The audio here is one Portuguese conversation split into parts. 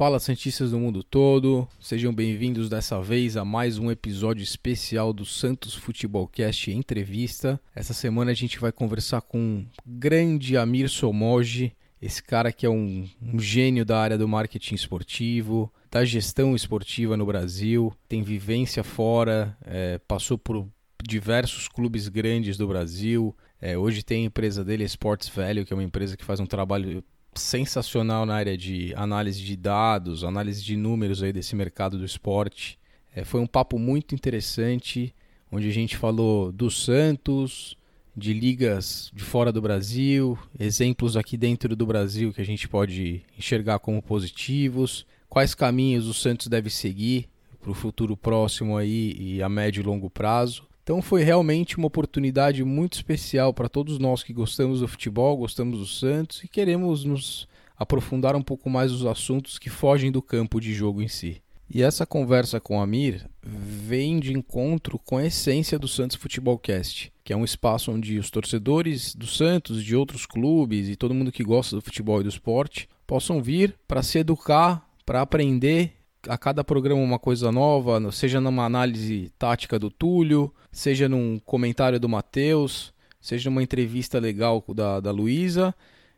Fala Santistas do mundo todo, sejam bem-vindos dessa vez a mais um episódio especial do Santos Futebolcast Entrevista. Essa semana a gente vai conversar com o grande Amir Somoji, esse cara que é um, um gênio da área do marketing esportivo, da gestão esportiva no Brasil, tem vivência fora, é, passou por diversos clubes grandes do Brasil. É, hoje tem a empresa dele, Sports Value, que é uma empresa que faz um trabalho sensacional na área de análise de dados, análise de números aí desse mercado do esporte. É, foi um papo muito interessante, onde a gente falou do Santos, de ligas de fora do Brasil, exemplos aqui dentro do Brasil que a gente pode enxergar como positivos, quais caminhos o Santos deve seguir para o futuro próximo aí e a médio e longo prazo. Então foi realmente uma oportunidade muito especial para todos nós que gostamos do futebol, gostamos do Santos e queremos nos aprofundar um pouco mais os assuntos que fogem do campo de jogo em si. E essa conversa com o Amir vem de encontro com a essência do Santos Futebolcast, que é um espaço onde os torcedores do Santos, de outros clubes e todo mundo que gosta do futebol e do esporte possam vir para se educar, para aprender a cada programa uma coisa nova, seja numa análise tática do Túlio, seja num comentário do Matheus, seja numa entrevista legal da, da Luísa,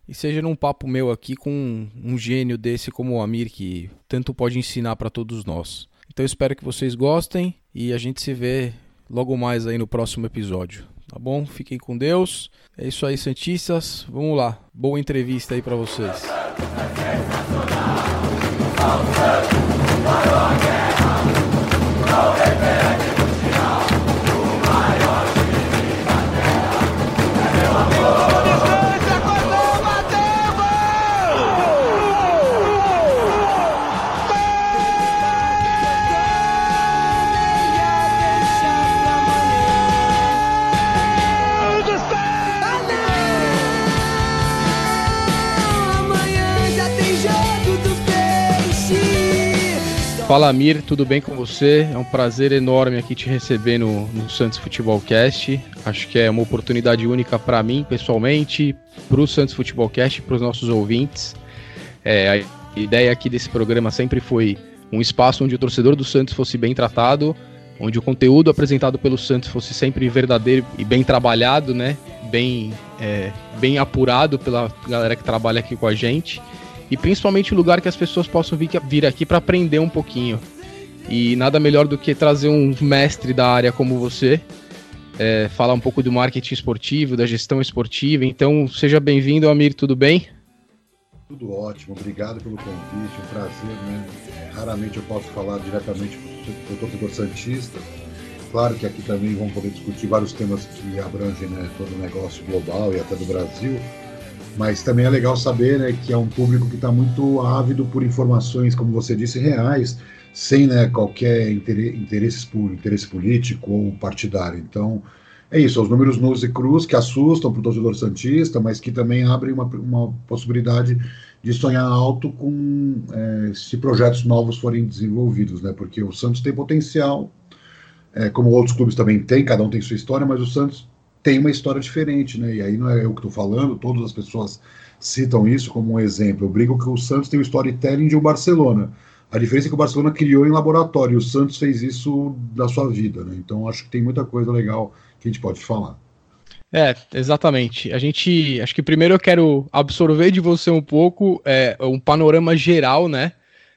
e seja num papo meu aqui com um, um gênio desse como o Amir, que tanto pode ensinar para todos nós. Então espero que vocês gostem e a gente se vê logo mais aí no próximo episódio. Tá bom? Fiquem com Deus. É isso aí, Santistas. Vamos lá. Boa entrevista aí para vocês. Maroke, Maroke, Fala Amir, tudo bem com você? É um prazer enorme aqui te receber no, no Santos Futebolcast. Acho que é uma oportunidade única para mim, pessoalmente, para o Santos Futebolcast e para os nossos ouvintes. É, a ideia aqui desse programa sempre foi um espaço onde o torcedor do Santos fosse bem tratado, onde o conteúdo apresentado pelo Santos fosse sempre verdadeiro e bem trabalhado, né? Bem, é, bem apurado pela galera que trabalha aqui com a gente e principalmente um lugar que as pessoas possam vir, vir aqui para aprender um pouquinho. E nada melhor do que trazer um mestre da área como você, é, falar um pouco do marketing esportivo, da gestão esportiva. Então, seja bem-vindo, Amir, tudo bem? Tudo ótimo, obrigado pelo convite, um prazer, né? Raramente eu posso falar diretamente com o torcedor Santista. Claro que aqui também vamos poder discutir vários temas que abrangem né, todo o negócio global e até do Brasil, mas também é legal saber né, que é um público que está muito ávido por informações, como você disse, reais, sem né, qualquer interesse, interesse político ou partidário. Então, é isso, os números nus e cruz que assustam para o torcedor Santista, mas que também abrem uma, uma possibilidade de sonhar alto com é, se projetos novos forem desenvolvidos, né? Porque o Santos tem potencial, é, como outros clubes também têm, cada um tem sua história, mas o Santos tem uma história diferente, né? E aí não é eu que estou falando, todas as pessoas citam isso como um exemplo. Eu brigo que o Santos tem o storytelling de um Barcelona. A diferença é que o Barcelona criou em laboratório, o Santos fez isso da sua vida, né? Então acho que tem muita coisa legal que a gente pode falar. É, exatamente. A gente, acho que primeiro eu quero absorver de você um pouco é, um panorama geral, né,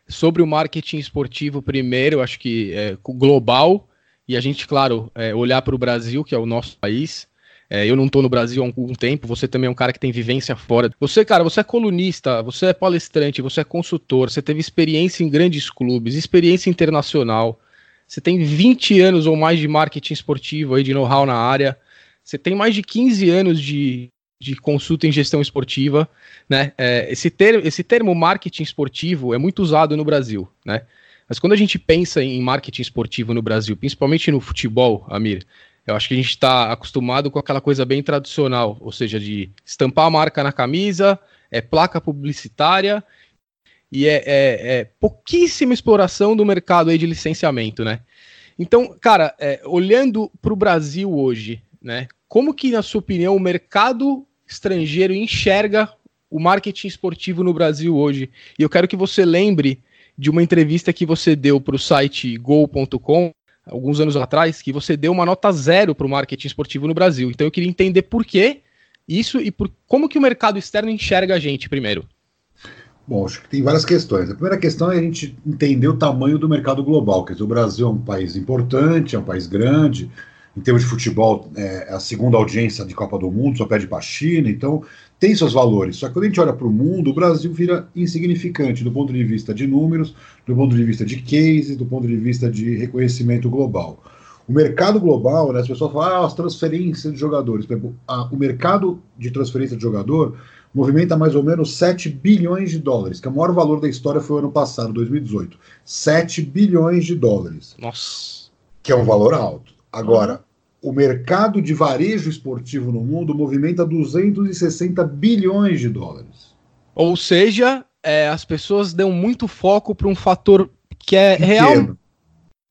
sobre o marketing esportivo primeiro, acho que é, global, e a gente, claro, é, olhar para o Brasil, que é o nosso país, é, eu não estou no Brasil há algum tempo, você também é um cara que tem vivência fora. Você, cara, você é colunista, você é palestrante, você é consultor, você teve experiência em grandes clubes, experiência internacional. Você tem 20 anos ou mais de marketing esportivo aí, de know-how na área. Você tem mais de 15 anos de, de consulta em gestão esportiva, né? É, esse, esse termo marketing esportivo é muito usado no Brasil, né? Mas quando a gente pensa em marketing esportivo no Brasil, principalmente no futebol, Amir, eu acho que a gente está acostumado com aquela coisa bem tradicional, ou seja, de estampar a marca na camisa, é placa publicitária e é, é, é pouquíssima exploração do mercado aí de licenciamento, né? Então, cara, é, olhando para o Brasil hoje, né? Como que, na sua opinião, o mercado estrangeiro enxerga o marketing esportivo no Brasil hoje? E eu quero que você lembre de uma entrevista que você deu para o site go.com alguns anos atrás, que você deu uma nota zero para o marketing esportivo no Brasil. Então eu queria entender por que isso e por como que o mercado externo enxerga a gente primeiro. Bom, acho que tem várias questões. A primeira questão é a gente entender o tamanho do mercado global. Quer dizer, o Brasil é um país importante, é um país grande. Em termos de futebol, é a segunda audiência de Copa do Mundo, só pede para a China. Então, tem seus valores. Só que quando a gente olha para o mundo, o Brasil vira insignificante do ponto de vista de números, do ponto de vista de case, do ponto de vista de reconhecimento global. O mercado global, né, as pessoas falam, ah, as transferências de jogadores. o mercado de transferência de jogador movimenta mais ou menos 7 bilhões de dólares, que é o maior valor da história foi o ano passado, 2018. 7 bilhões de dólares. Nossa. Que é um valor alto. Agora. O mercado de varejo esportivo no mundo movimenta 260 bilhões de dólares. Ou seja, é, as pessoas dão muito foco para um fator que é pequeno. real.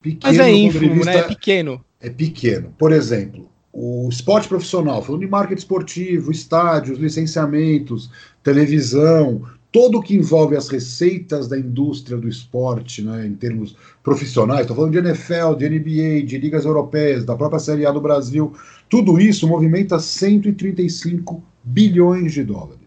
Pequeno, mas é ínfimo, né? É pequeno. É pequeno. Por exemplo, o esporte profissional, falando de marketing esportivo, estádios, licenciamentos, televisão, todo o que envolve as receitas da indústria do esporte, né, em termos profissionais, estou falando de NFL, de NBA, de ligas europeias, da própria Série A do Brasil, tudo isso movimenta 135 bilhões de dólares.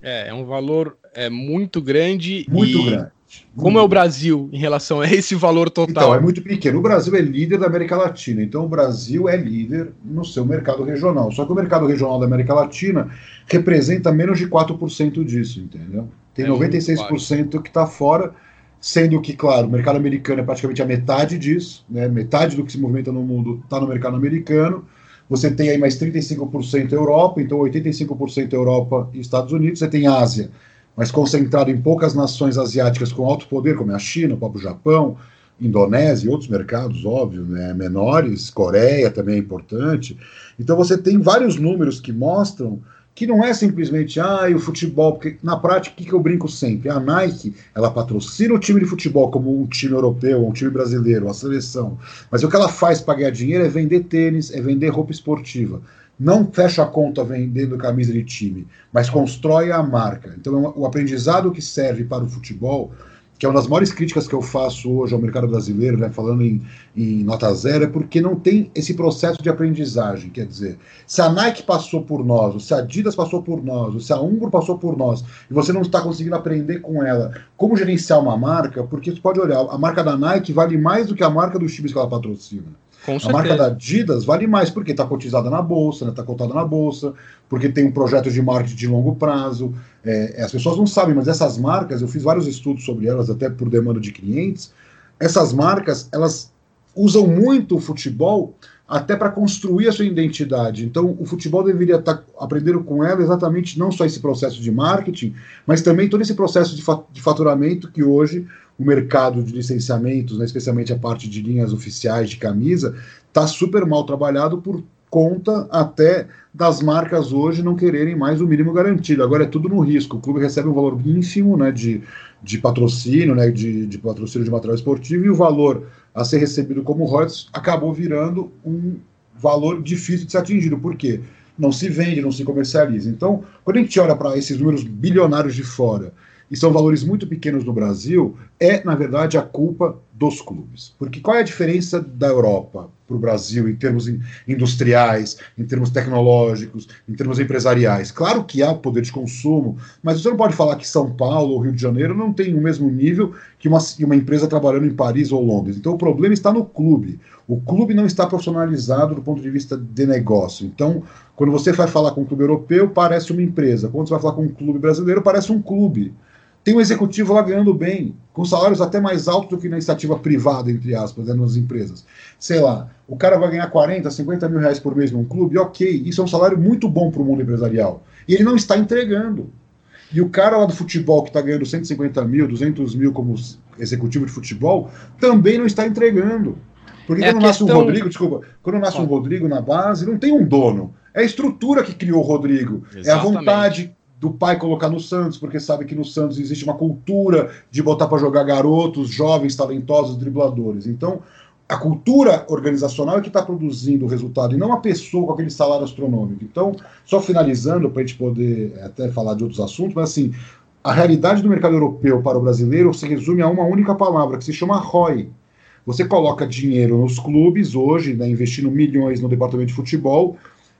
É, é um valor é, muito grande. Muito e... grande. Como é o Brasil em relação a esse valor total? Então, é muito pequeno. O Brasil é líder da América Latina, então o Brasil é líder no seu mercado regional. Só que o mercado regional da América Latina representa menos de 4% disso, entendeu? Tem é 96% que está fora, sendo que, claro, o mercado americano é praticamente a metade disso, né? metade do que se movimenta no mundo está no mercado americano. Você tem aí mais 35% Europa, então 85% Europa e Estados Unidos. Você tem Ásia, mas concentrado em poucas nações asiáticas com alto poder, como a China, o próprio Japão, Indonésia e outros mercados, óbvio, né, menores, Coreia também é importante. Então você tem vários números que mostram que não é simplesmente ah, o futebol, porque na prática, o que, que eu brinco sempre? A Nike, ela patrocina o time de futebol como um time europeu, um time brasileiro, a seleção. Mas o que ela faz para ganhar dinheiro é vender tênis, é vender roupa esportiva não fecha a conta vendendo camisa de time, mas constrói a marca. Então, o aprendizado que serve para o futebol, que é uma das maiores críticas que eu faço hoje ao mercado brasileiro, né, falando em, em nota zero, é porque não tem esse processo de aprendizagem. Quer dizer, se a Nike passou por nós, ou se a Adidas passou por nós, ou se a Umbro passou por nós, e você não está conseguindo aprender com ela como gerenciar uma marca, porque você pode olhar, a marca da Nike vale mais do que a marca dos times que ela patrocina. Com a marca da Adidas vale mais porque está cotizada na bolsa, está né, tá cotada na bolsa, porque tem um projeto de marketing de longo prazo. É, as pessoas não sabem, mas essas marcas, eu fiz vários estudos sobre elas, até por demanda de clientes. Essas marcas, elas usam muito o futebol até para construir a sua identidade. Então, o futebol deveria estar tá aprendendo com ela exatamente não só esse processo de marketing, mas também todo esse processo de, fa de faturamento que hoje o mercado de licenciamentos, né, especialmente a parte de linhas oficiais de camisa, está super mal trabalhado por conta até das marcas hoje não quererem mais o mínimo garantido. Agora é tudo no risco. O clube recebe um valor ínfimo né, de, de patrocínio, né, de, de patrocínio de material esportivo, e o valor a ser recebido como royalties acabou virando um valor difícil de ser atingido. Por quê? Não se vende, não se comercializa. Então, quando a gente olha para esses números bilionários de fora e são valores muito pequenos no Brasil, é, na verdade, a culpa dos clubes. Porque qual é a diferença da Europa para o Brasil em termos industriais, em termos tecnológicos, em termos empresariais? Claro que há poder de consumo, mas você não pode falar que São Paulo ou Rio de Janeiro não tem o mesmo nível que uma, uma empresa trabalhando em Paris ou Londres. Então o problema está no clube. O clube não está profissionalizado do ponto de vista de negócio. Então, quando você vai falar com um clube europeu, parece uma empresa. Quando você vai falar com um clube brasileiro, parece um clube. Tem um executivo lá ganhando bem, com salários até mais altos do que na iniciativa privada, entre aspas, né, nas empresas. Sei lá, o cara vai ganhar 40, 50 mil reais por mês num clube, ok, isso é um salário muito bom para o mundo empresarial. E ele não está entregando. E o cara lá do futebol que está ganhando 150 mil, 200 mil como executivo de futebol, também não está entregando. Porque é quando nasce questão... um Rodrigo, desculpa, quando nasce um Rodrigo na base, não tem um dono. É a estrutura que criou o Rodrigo. Exatamente. É a vontade do pai colocar no Santos, porque sabe que no Santos existe uma cultura de botar para jogar garotos, jovens, talentosos, dribladores. Então, a cultura organizacional é que está produzindo o resultado, e não a pessoa com aquele salário astronômico. Então, só finalizando, para a gente poder até falar de outros assuntos, mas assim, a realidade do mercado europeu para o brasileiro se resume a uma única palavra, que se chama ROI. Você coloca dinheiro nos clubes hoje, né, investindo milhões no departamento de futebol,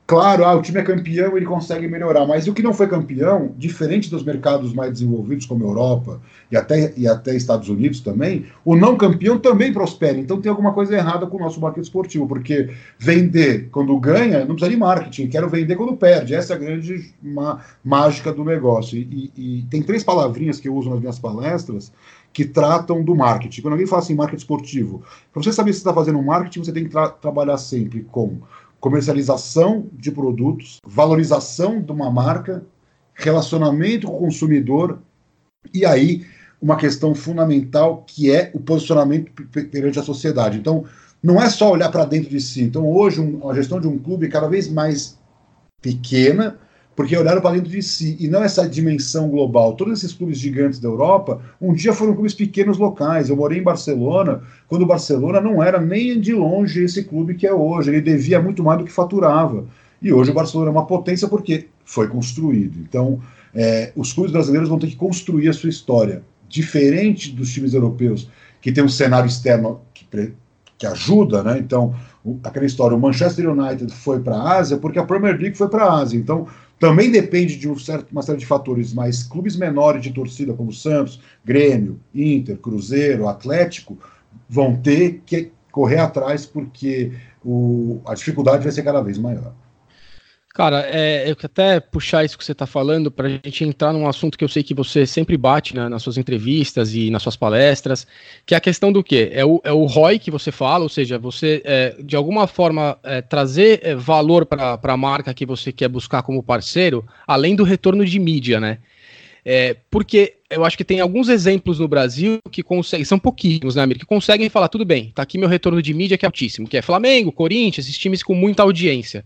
Claro, ah, o time é campeão, ele consegue melhorar, mas o que não foi campeão, diferente dos mercados mais desenvolvidos como Europa e até, e até Estados Unidos também, o não campeão também prospera. Então tem alguma coisa errada com o nosso marketing esportivo, porque vender quando ganha não precisa de marketing, quero vender quando perde. Essa é a grande má, mágica do negócio. E, e, e tem três palavrinhas que eu uso nas minhas palestras que tratam do marketing. Quando alguém fala assim, marketing esportivo, para você saber se está fazendo marketing, você tem que tra trabalhar sempre com comercialização de produtos, valorização de uma marca, relacionamento com o consumidor e aí uma questão fundamental que é o posicionamento perante a sociedade. Então, não é só olhar para dentro de si. Então, hoje, um, a gestão de um clube é cada vez mais pequena, porque olharam para dentro de si e não essa dimensão global. Todos esses clubes gigantes da Europa, um dia foram clubes pequenos locais. Eu morei em Barcelona, quando o Barcelona não era nem de longe esse clube que é hoje. Ele devia muito mais do que faturava. E hoje o Barcelona é uma potência porque foi construído. Então, é, os clubes brasileiros vão ter que construir a sua história. Diferente dos times europeus, que tem um cenário externo que, que ajuda, né? Então, aquela história, o Manchester United foi para a Ásia porque a Premier League foi para a Ásia. Então, também depende de um uma série de fatores, mas clubes menores de torcida, como Santos, Grêmio, Inter, Cruzeiro, Atlético, vão ter que correr atrás porque o, a dificuldade vai ser cada vez maior. Cara, é, eu até puxar isso que você está falando para a gente entrar num assunto que eu sei que você sempre bate né, nas suas entrevistas e nas suas palestras, que é a questão do quê? É o, é o ROI que você fala, ou seja, você é, de alguma forma é, trazer é, valor para a marca que você quer buscar como parceiro, além do retorno de mídia, né? É, porque eu acho que tem alguns exemplos no Brasil que conseguem, são pouquinhos, né, Amir, que conseguem falar, tudo bem, tá aqui meu retorno de mídia que é altíssimo, que é Flamengo, Corinthians, esses times com muita audiência.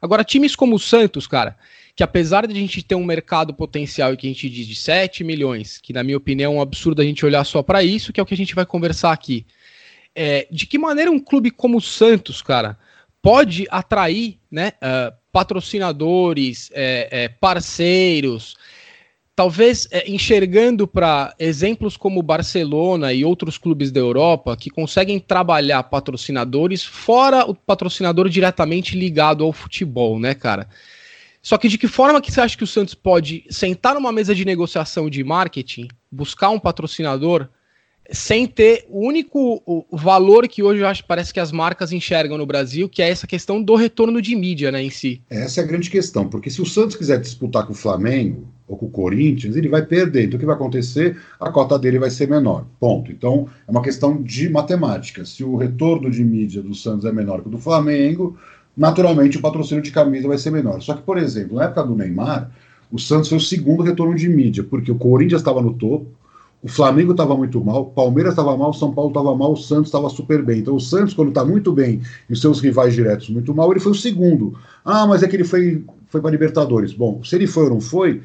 Agora, times como o Santos, cara, que apesar de a gente ter um mercado potencial e que a gente diz de 7 milhões, que na minha opinião é um absurdo a gente olhar só para isso, que é o que a gente vai conversar aqui. É, de que maneira um clube como o Santos, cara, pode atrair né, uh, patrocinadores, é, é, parceiros, talvez é, enxergando para exemplos como Barcelona e outros clubes da Europa que conseguem trabalhar patrocinadores fora o patrocinador diretamente ligado ao futebol, né, cara? Só que de que forma que você acha que o Santos pode sentar numa mesa de negociação de marketing, buscar um patrocinador sem ter o único valor que hoje eu acho parece que as marcas enxergam no Brasil, que é essa questão do retorno de mídia, né, em si. Essa é a grande questão, porque se o Santos quiser disputar com o Flamengo ou com o Corinthians, ele vai perder. Então o que vai acontecer? A cota dele vai ser menor. Ponto. Então é uma questão de matemática. Se o retorno de mídia do Santos é menor que o do Flamengo, naturalmente o patrocínio de camisa vai ser menor. Só que, por exemplo, na época do Neymar, o Santos foi o segundo retorno de mídia, porque o Corinthians estava no topo, o Flamengo estava muito mal, o Palmeiras estava mal, o São Paulo estava mal, o Santos estava super bem. Então o Santos, quando está muito bem e os seus rivais diretos muito mal, ele foi o segundo. Ah, mas é que ele foi, foi para Libertadores. Bom, se ele foi ou não foi,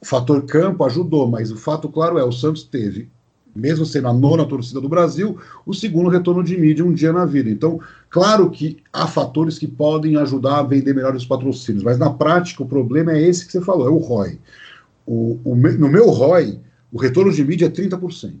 o fator campo ajudou, mas o fato claro é, o Santos teve, mesmo sendo a nona torcida do Brasil, o segundo retorno de mídia um dia na vida. Então, claro que há fatores que podem ajudar a vender melhor os patrocínios, mas na prática o problema é esse que você falou, é o ROI. O, o, no meu ROI, o retorno de mídia é 30%.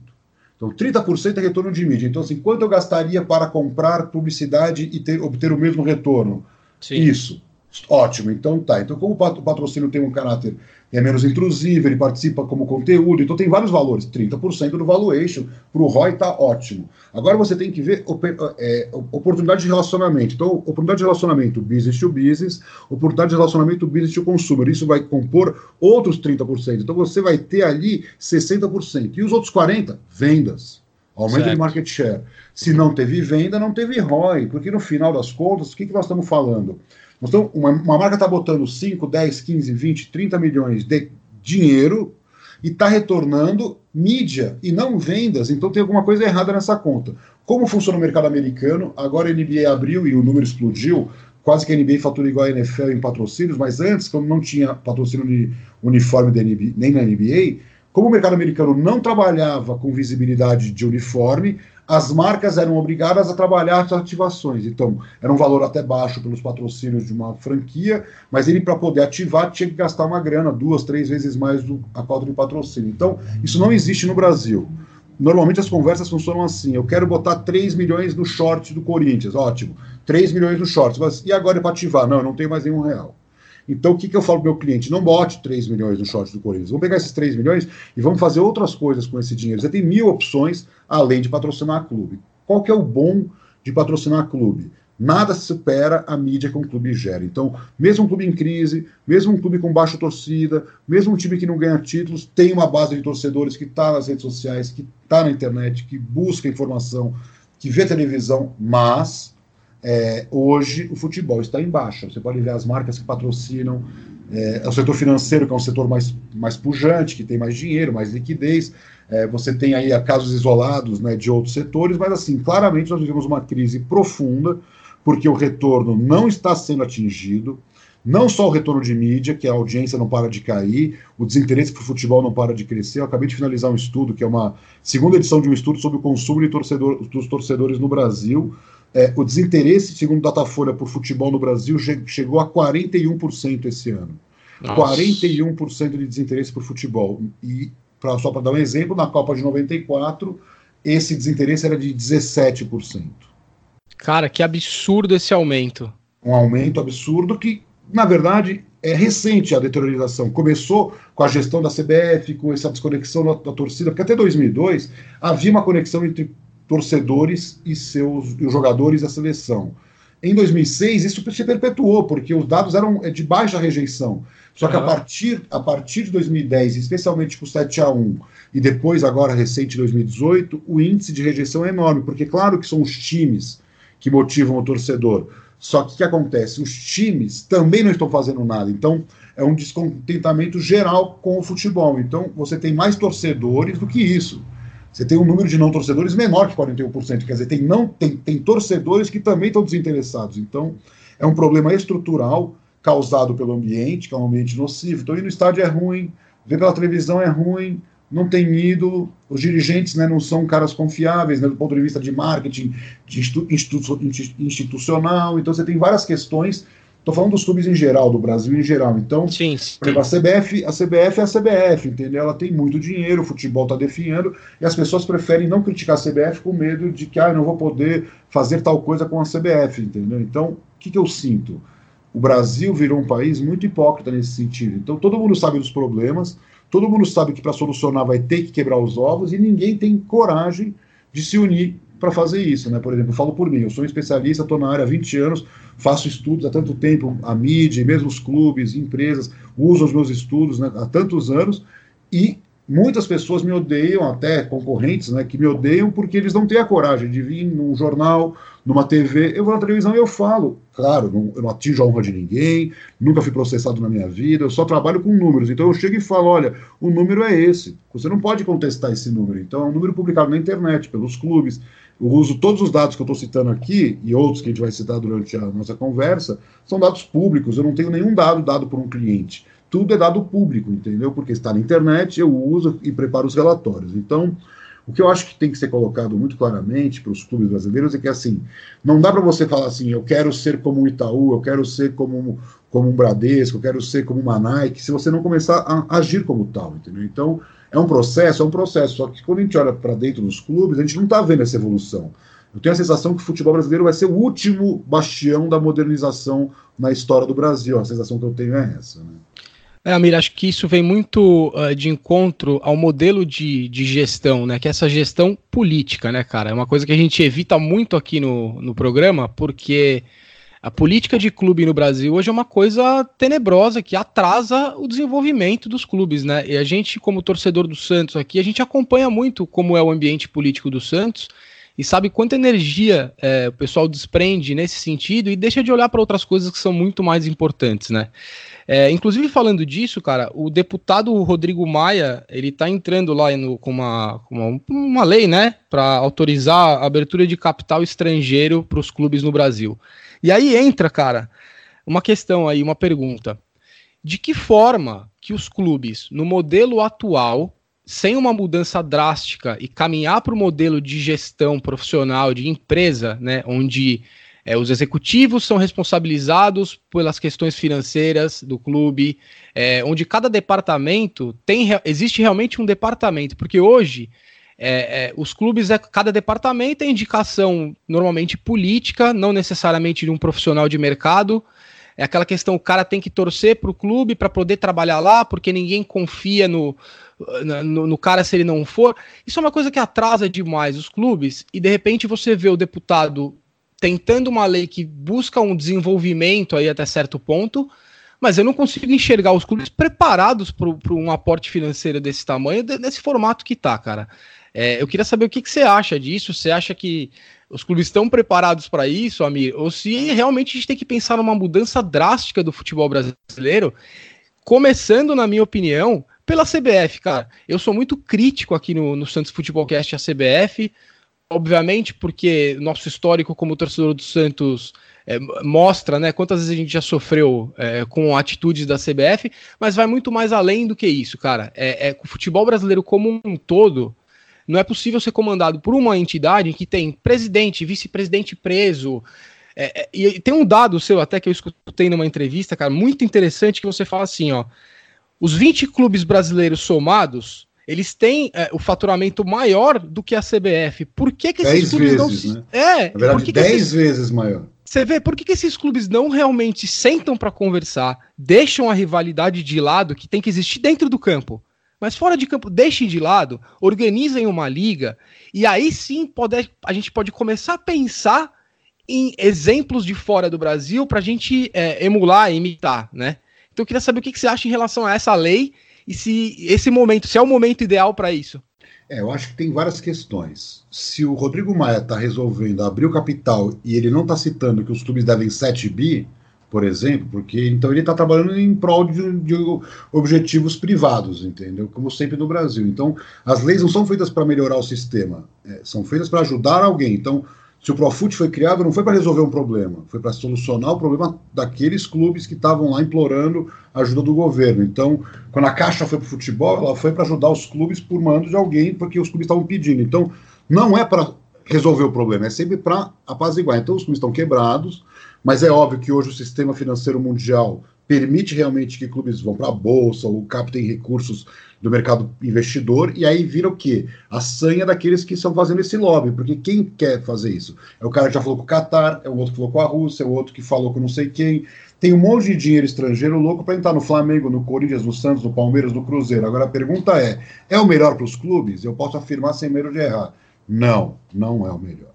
Então, 30% é retorno de mídia. Então, assim, quanto eu gastaria para comprar publicidade e ter, obter o mesmo retorno? Sim. Isso. Ótimo, então tá. Então, como o patrocínio tem um caráter é menos intrusivo, ele participa como conteúdo, então tem vários valores. 30% do valuation para o ROI está ótimo. Agora você tem que ver é, oportunidade de relacionamento. Então, oportunidade de relacionamento business to business, oportunidade de relacionamento business to consumer. Isso vai compor outros 30%. Então você vai ter ali 60%. E os outros 40%? Vendas. Aumento certo. de market share. Se não teve venda, não teve ROI, porque no final das contas, o que, que nós estamos falando? Então, uma, uma marca está botando 5, 10, 15, 20, 30 milhões de dinheiro e está retornando mídia e não vendas, então tem alguma coisa errada nessa conta. Como funciona o mercado americano? Agora a NBA abriu e o número explodiu, quase que a NBA fatura igual a NFL em patrocínios, mas antes, quando não tinha patrocínio de uniforme da NBA, nem na NBA, como o mercado americano não trabalhava com visibilidade de uniforme, as marcas eram obrigadas a trabalhar as ativações. Então, era um valor até baixo pelos patrocínios de uma franquia, mas ele, para poder ativar, tinha que gastar uma grana, duas, três vezes mais do, a cota de patrocínio. Então, isso não existe no Brasil. Normalmente as conversas funcionam assim: eu quero botar 3 milhões no short do Corinthians, ótimo. 3 milhões no short. Mas, e agora é para ativar? Não, eu não tenho mais nenhum real. Então, o que, que eu falo para o meu cliente? Não bote 3 milhões no short do Corinthians. Vamos pegar esses 3 milhões e vamos fazer outras coisas com esse dinheiro. Você tem mil opções além de patrocinar clube. Qual que é o bom de patrocinar clube? Nada supera a mídia que um clube gera. Então, mesmo um clube em crise, mesmo um clube com baixa torcida, mesmo um time que não ganha títulos, tem uma base de torcedores que está nas redes sociais, que está na internet, que busca informação, que vê televisão, mas é, hoje o futebol está em baixa. Você pode ver as marcas que patrocinam, é, o setor financeiro, que é um setor mais, mais pujante, que tem mais dinheiro, mais liquidez. É, você tem aí casos isolados né, de outros setores, mas assim, claramente nós vivemos uma crise profunda, porque o retorno não está sendo atingido. Não só o retorno de mídia, que a audiência não para de cair, o desinteresse por futebol não para de crescer. Eu acabei de finalizar um estudo, que é uma segunda edição de um estudo sobre o consumo de torcedor, dos torcedores no Brasil. É, o desinteresse, segundo Datafolha, por futebol no Brasil chegou a 41% esse ano. Nossa. 41% de desinteresse por futebol. E, pra, só para dar um exemplo, na Copa de 94, esse desinteresse era de 17%. Cara, que absurdo esse aumento. Um aumento absurdo que, na verdade, é recente a deteriorização. Começou com a gestão da CBF, com essa desconexão da, da torcida, porque até 2002 havia uma conexão entre torcedores e seus e os jogadores da seleção. Em 2006, isso se perpetuou, porque os dados eram é, de baixa rejeição. Só que a partir, a partir de 2010, especialmente com o 7 a 1 e depois, agora recente, 2018, o índice de rejeição é enorme, porque claro que são os times que motivam o torcedor. Só que o que acontece? Os times também não estão fazendo nada. Então, é um descontentamento geral com o futebol. Então, você tem mais torcedores do que isso você tem um número de não torcedores menor que 41%. Quer dizer, tem, não, tem, tem torcedores que também estão desinteressados. Então, é um problema estrutural causado pelo ambiente, que é um ambiente nocivo. Então, ir no estádio é ruim, ver pela televisão é ruim, não tem ídolo, os dirigentes né, não são caras confiáveis né, do ponto de vista de marketing, de institu institucional. Então, você tem várias questões Estou falando dos clubes em geral, do Brasil em geral. Então, sim, sim. exemplo, a CBF, a CBF é a CBF, entendeu? Ela tem muito dinheiro, o futebol está definhando, e as pessoas preferem não criticar a CBF com medo de que ah, eu não vou poder fazer tal coisa com a CBF, entendeu? Então, o que, que eu sinto? O Brasil virou um país muito hipócrita nesse sentido. Então, todo mundo sabe dos problemas, todo mundo sabe que para solucionar vai ter que quebrar os ovos, e ninguém tem coragem de se unir para fazer isso, né? Por exemplo, eu falo por mim, eu sou um especialista, estou na área há 20 anos, faço estudos há tanto tempo, a mídia, mesmo os clubes, empresas, uso os meus estudos né, há tantos anos, e muitas pessoas me odeiam, até concorrentes, né, que me odeiam porque eles não têm a coragem de vir num jornal, numa TV. Eu vou na televisão e eu falo. Claro, não, eu não atingo a honra de ninguém, nunca fui processado na minha vida, eu só trabalho com números. Então eu chego e falo: olha, o número é esse. Você não pode contestar esse número. Então é um número publicado na internet, pelos clubes. Eu uso todos os dados que eu estou citando aqui, e outros que a gente vai citar durante a nossa conversa, são dados públicos. Eu não tenho nenhum dado dado por um cliente tudo é dado público, entendeu? Porque está na internet, eu uso e preparo os relatórios. Então, o que eu acho que tem que ser colocado muito claramente para os clubes brasileiros é que, assim, não dá para você falar assim, eu quero ser como o Itaú, eu quero ser como, como um Bradesco, eu quero ser como uma Nike, se você não começar a agir como tal, entendeu? Então, é um processo, é um processo. Só que quando a gente olha para dentro dos clubes, a gente não está vendo essa evolução. Eu tenho a sensação que o futebol brasileiro vai ser o último bastião da modernização na história do Brasil. A sensação que eu tenho é essa, né? É, Amir, acho que isso vem muito uh, de encontro ao modelo de, de gestão, né? Que é essa gestão política, né, cara? É uma coisa que a gente evita muito aqui no, no programa, porque a política de clube no Brasil hoje é uma coisa tenebrosa que atrasa o desenvolvimento dos clubes, né? E a gente, como torcedor do Santos aqui, a gente acompanha muito como é o ambiente político do Santos e sabe quanta energia é, o pessoal desprende nesse sentido e deixa de olhar para outras coisas que são muito mais importantes, né? É, inclusive, falando disso, cara, o deputado Rodrigo Maia, ele tá entrando lá no, com, uma, uma, uma lei, né, para autorizar a abertura de capital estrangeiro para os clubes no Brasil. E aí entra, cara, uma questão aí, uma pergunta. De que forma que os clubes, no modelo atual, sem uma mudança drástica e caminhar para o modelo de gestão profissional de empresa, né, onde é, os executivos são responsabilizados pelas questões financeiras do clube, é, onde cada departamento tem existe realmente um departamento, porque hoje é, é, os clubes, é, cada departamento é indicação normalmente política, não necessariamente de um profissional de mercado. É aquela questão, o cara tem que torcer para o clube para poder trabalhar lá, porque ninguém confia no, no, no, cara se ele não for. Isso é uma coisa que atrasa demais os clubes, e de repente você vê o deputado tentando uma lei que busca um desenvolvimento aí até certo ponto, mas eu não consigo enxergar os clubes preparados para um aporte financeiro desse tamanho, desse formato que tá, cara. É, eu queria saber o que, que, você acha disso. Você acha que os clubes estão preparados para isso, Amir? Ou se realmente a gente tem que pensar numa mudança drástica do futebol brasileiro, começando, na minha opinião, pela CBF, cara. Eu sou muito crítico aqui no, no Santos Futebolcast à CBF, obviamente, porque nosso histórico como torcedor do Santos é, mostra né, quantas vezes a gente já sofreu é, com atitudes da CBF, mas vai muito mais além do que isso, cara. É, é, o futebol brasileiro como um todo não é possível ser comandado por uma entidade que tem presidente, vice-presidente preso. É, é, e tem um dado seu até que eu escutei numa entrevista, cara, muito interessante, que você fala assim, ó. Os 20 clubes brasileiros somados, eles têm é, o faturamento maior do que a CBF. Por que, que esses clubes vezes, não. Né? É, Na verdade, que 10 que esses... vezes maior. Você vê, por que, que esses clubes não realmente sentam para conversar, deixam a rivalidade de lado que tem que existir dentro do campo? Mas fora de campo, deixem de lado, organizem uma liga, e aí sim pode, a gente pode começar a pensar em exemplos de fora do Brasil para a gente é, emular, imitar, né? Então eu queria saber o que, que você acha em relação a essa lei e se esse momento, se é o momento ideal para isso. É, eu acho que tem várias questões. Se o Rodrigo Maia está resolvendo abrir o capital e ele não está citando que os clubes devem 7 bi, por exemplo, porque então ele está trabalhando em prol de, de, objetivos privados, entendeu? Como sempre no Brasil. Então, as leis não são feitas para melhorar o sistema, é, são feitas para ajudar alguém. Então, se o Profut foi criado, não foi para resolver um problema, foi para solucionar o problema daqueles clubes que estavam lá implorando a ajuda do governo. Então, quando a Caixa foi para o futebol, ela foi para ajudar os clubes por mando de alguém, porque os clubes estavam pedindo. Então, não é para resolver o problema, é sempre para apaziguar. Então, os clubes estão quebrados, mas é óbvio que hoje o sistema financeiro mundial permite realmente que clubes vão para a bolsa ou captem recursos do mercado investidor, e aí vira o quê? A sanha daqueles que estão fazendo esse lobby, porque quem quer fazer isso? É o cara que já falou com o Qatar, é o outro que falou com a Rússia, é o outro que falou com não sei quem. Tem um monte de dinheiro estrangeiro louco para entrar no Flamengo, no Corinthians, no Santos, no Palmeiras, no Cruzeiro. Agora a pergunta é: é o melhor para os clubes? Eu posso afirmar sem medo de errar. Não, não é o melhor.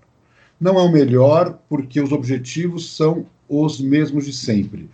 Não é o melhor porque os objetivos são os mesmos de sempre.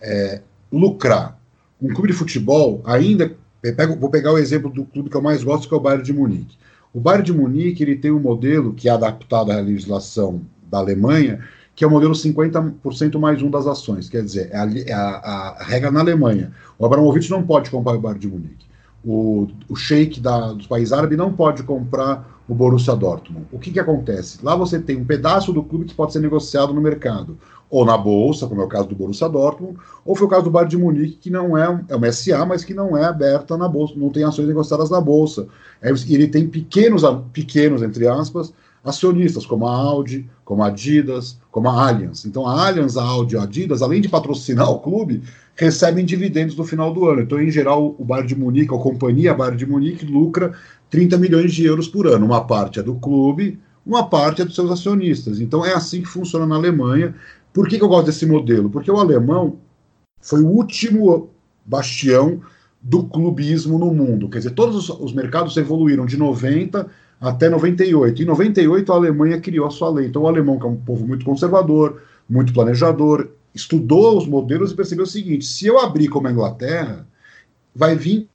É, lucrar. Um clube de futebol, ainda. Pego, vou pegar o exemplo do clube que eu mais gosto, que é o Bayern de Munique. O Bayern de Munique ele tem um modelo que é adaptado à legislação da Alemanha, que é o modelo 50% mais um das ações. Quer dizer, é a, é a, a, regra na Alemanha. O Abramovich não pode comprar o Bayern de Munique. O, o sheik da, dos países árabes não pode comprar o Borussia Dortmund. O que, que acontece? Lá você tem um pedaço do clube que pode ser negociado no mercado ou na bolsa, como é o caso do Borussia Dortmund, ou foi o caso do Bayern de Munique, que não é, é uma SA, mas que não é aberta na bolsa, não tem ações negociadas na bolsa. É, ele tem pequenos, pequenos, entre aspas, acionistas, como a Audi, como a Adidas, como a Allianz. Então a Allianz, a Audi a Adidas, além de patrocinar o clube, recebem dividendos no final do ano. Então, em geral, o Bayern de Munique, a companhia Bayern de Munique, lucra 30 milhões de euros por ano. Uma parte é do clube, uma parte é dos seus acionistas. Então é assim que funciona na Alemanha por que, que eu gosto desse modelo? Porque o alemão foi o último bastião do clubismo no mundo. Quer dizer, todos os, os, mercados evoluíram de 90 até 98. Em 98, a Alemanha criou a sua lei. Então, o alemão, que é um povo muito conservador, muito planejador, estudou os modelos e percebeu o seguinte: se eu abrir como a Inglaterra, vai vir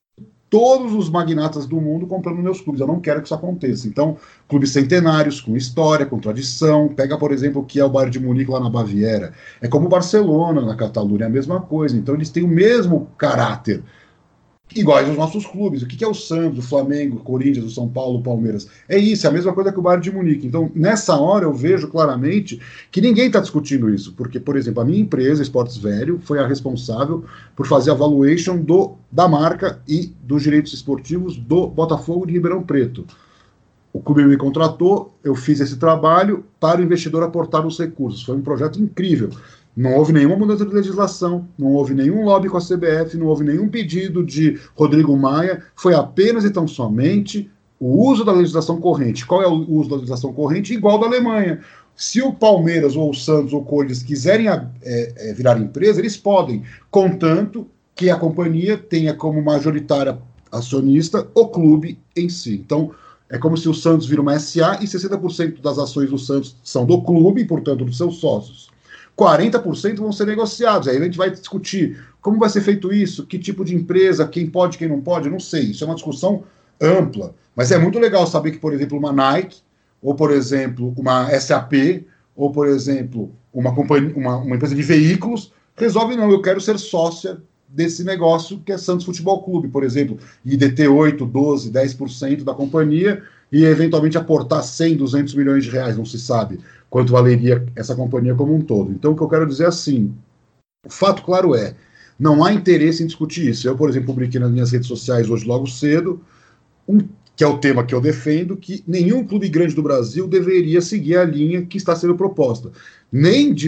todos os magnatas do mundo comprando meus clubes. Eu não quero que isso aconteça. Então, clubes centenários, com história, com tradição. Pega, por exemplo, o que é o Bayern de Munique lá na Baviera. É como Barcelona na Catalunha, é a mesma coisa. Então, eles têm o mesmo caráter. Iguais aos nossos clubes. O que é o Santos, o Flamengo, o Corinthians, o São Paulo, o Palmeiras? É isso, é a mesma coisa que o Bayern de Munique. Então, nessa hora, eu vejo claramente que ninguém está discutindo isso, porque, por exemplo, a minha empresa, Esportes Velho, foi a responsável por fazer a valuation do, da marca e dos direitos esportivos do Botafogo de Ribeirão Preto. O clube me contratou, eu fiz esse trabalho para o investidor aportar os recursos. Foi um projeto incrível. Não houve nenhuma mudança de legislação, não houve nenhum lobby com a CBF, não houve nenhum pedido de Rodrigo Maia, foi apenas e tão somente o uso da legislação corrente. Qual é o uso da legislação corrente? Igual da Alemanha. Se o Palmeiras ou o Santos ou o quiserem é, é, virar empresa, eles podem, contanto que a companhia tenha como majoritária acionista o clube em si. Então, é como se o Santos vira uma SA e 60% das ações do Santos são do clube, portanto, dos seus sócios. 40% vão ser negociados. Aí a gente vai discutir como vai ser feito isso, que tipo de empresa, quem pode, quem não pode, não sei. Isso é uma discussão ampla. Mas é muito legal saber que, por exemplo, uma Nike, ou por exemplo, uma SAP, ou por exemplo, uma, companhia, uma, uma empresa de veículos, resolve, não, eu quero ser sócia desse negócio que é Santos Futebol Clube, por exemplo, e deter 8, 12, 10% da companhia e eventualmente aportar 100, 200 milhões de reais, não se sabe quanto valeria essa companhia como um todo. Então, o que eu quero dizer é assim: o fato claro é, não há interesse em discutir isso. Eu, por exemplo, publiquei nas minhas redes sociais hoje, logo cedo, um, que é o tema que eu defendo, que nenhum clube grande do Brasil deveria seguir a linha que está sendo proposta nem de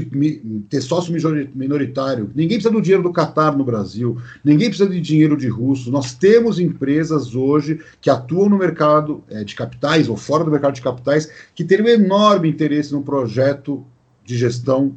ter sócio minoritário. Ninguém precisa do dinheiro do Catar no Brasil, ninguém precisa de dinheiro de russo. Nós temos empresas hoje que atuam no mercado é, de capitais ou fora do mercado de capitais que têm um enorme interesse num projeto de gestão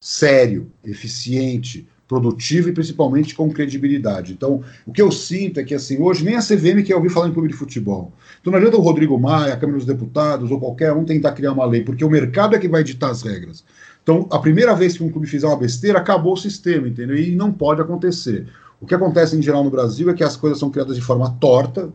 sério, eficiente, produtivo e principalmente com credibilidade. Então, o que eu sinto é que assim, hoje nem a CVM quer ouvir falar em clube de futebol. Então não adianta o Rodrigo Maia, a Câmara dos Deputados ou qualquer um tentar criar uma lei, porque o mercado é que vai ditar as regras. Então, a primeira vez que um clube fizer uma besteira, acabou o sistema, entendeu? E não pode acontecer. O que acontece em geral no Brasil é que as coisas são criadas de forma torta,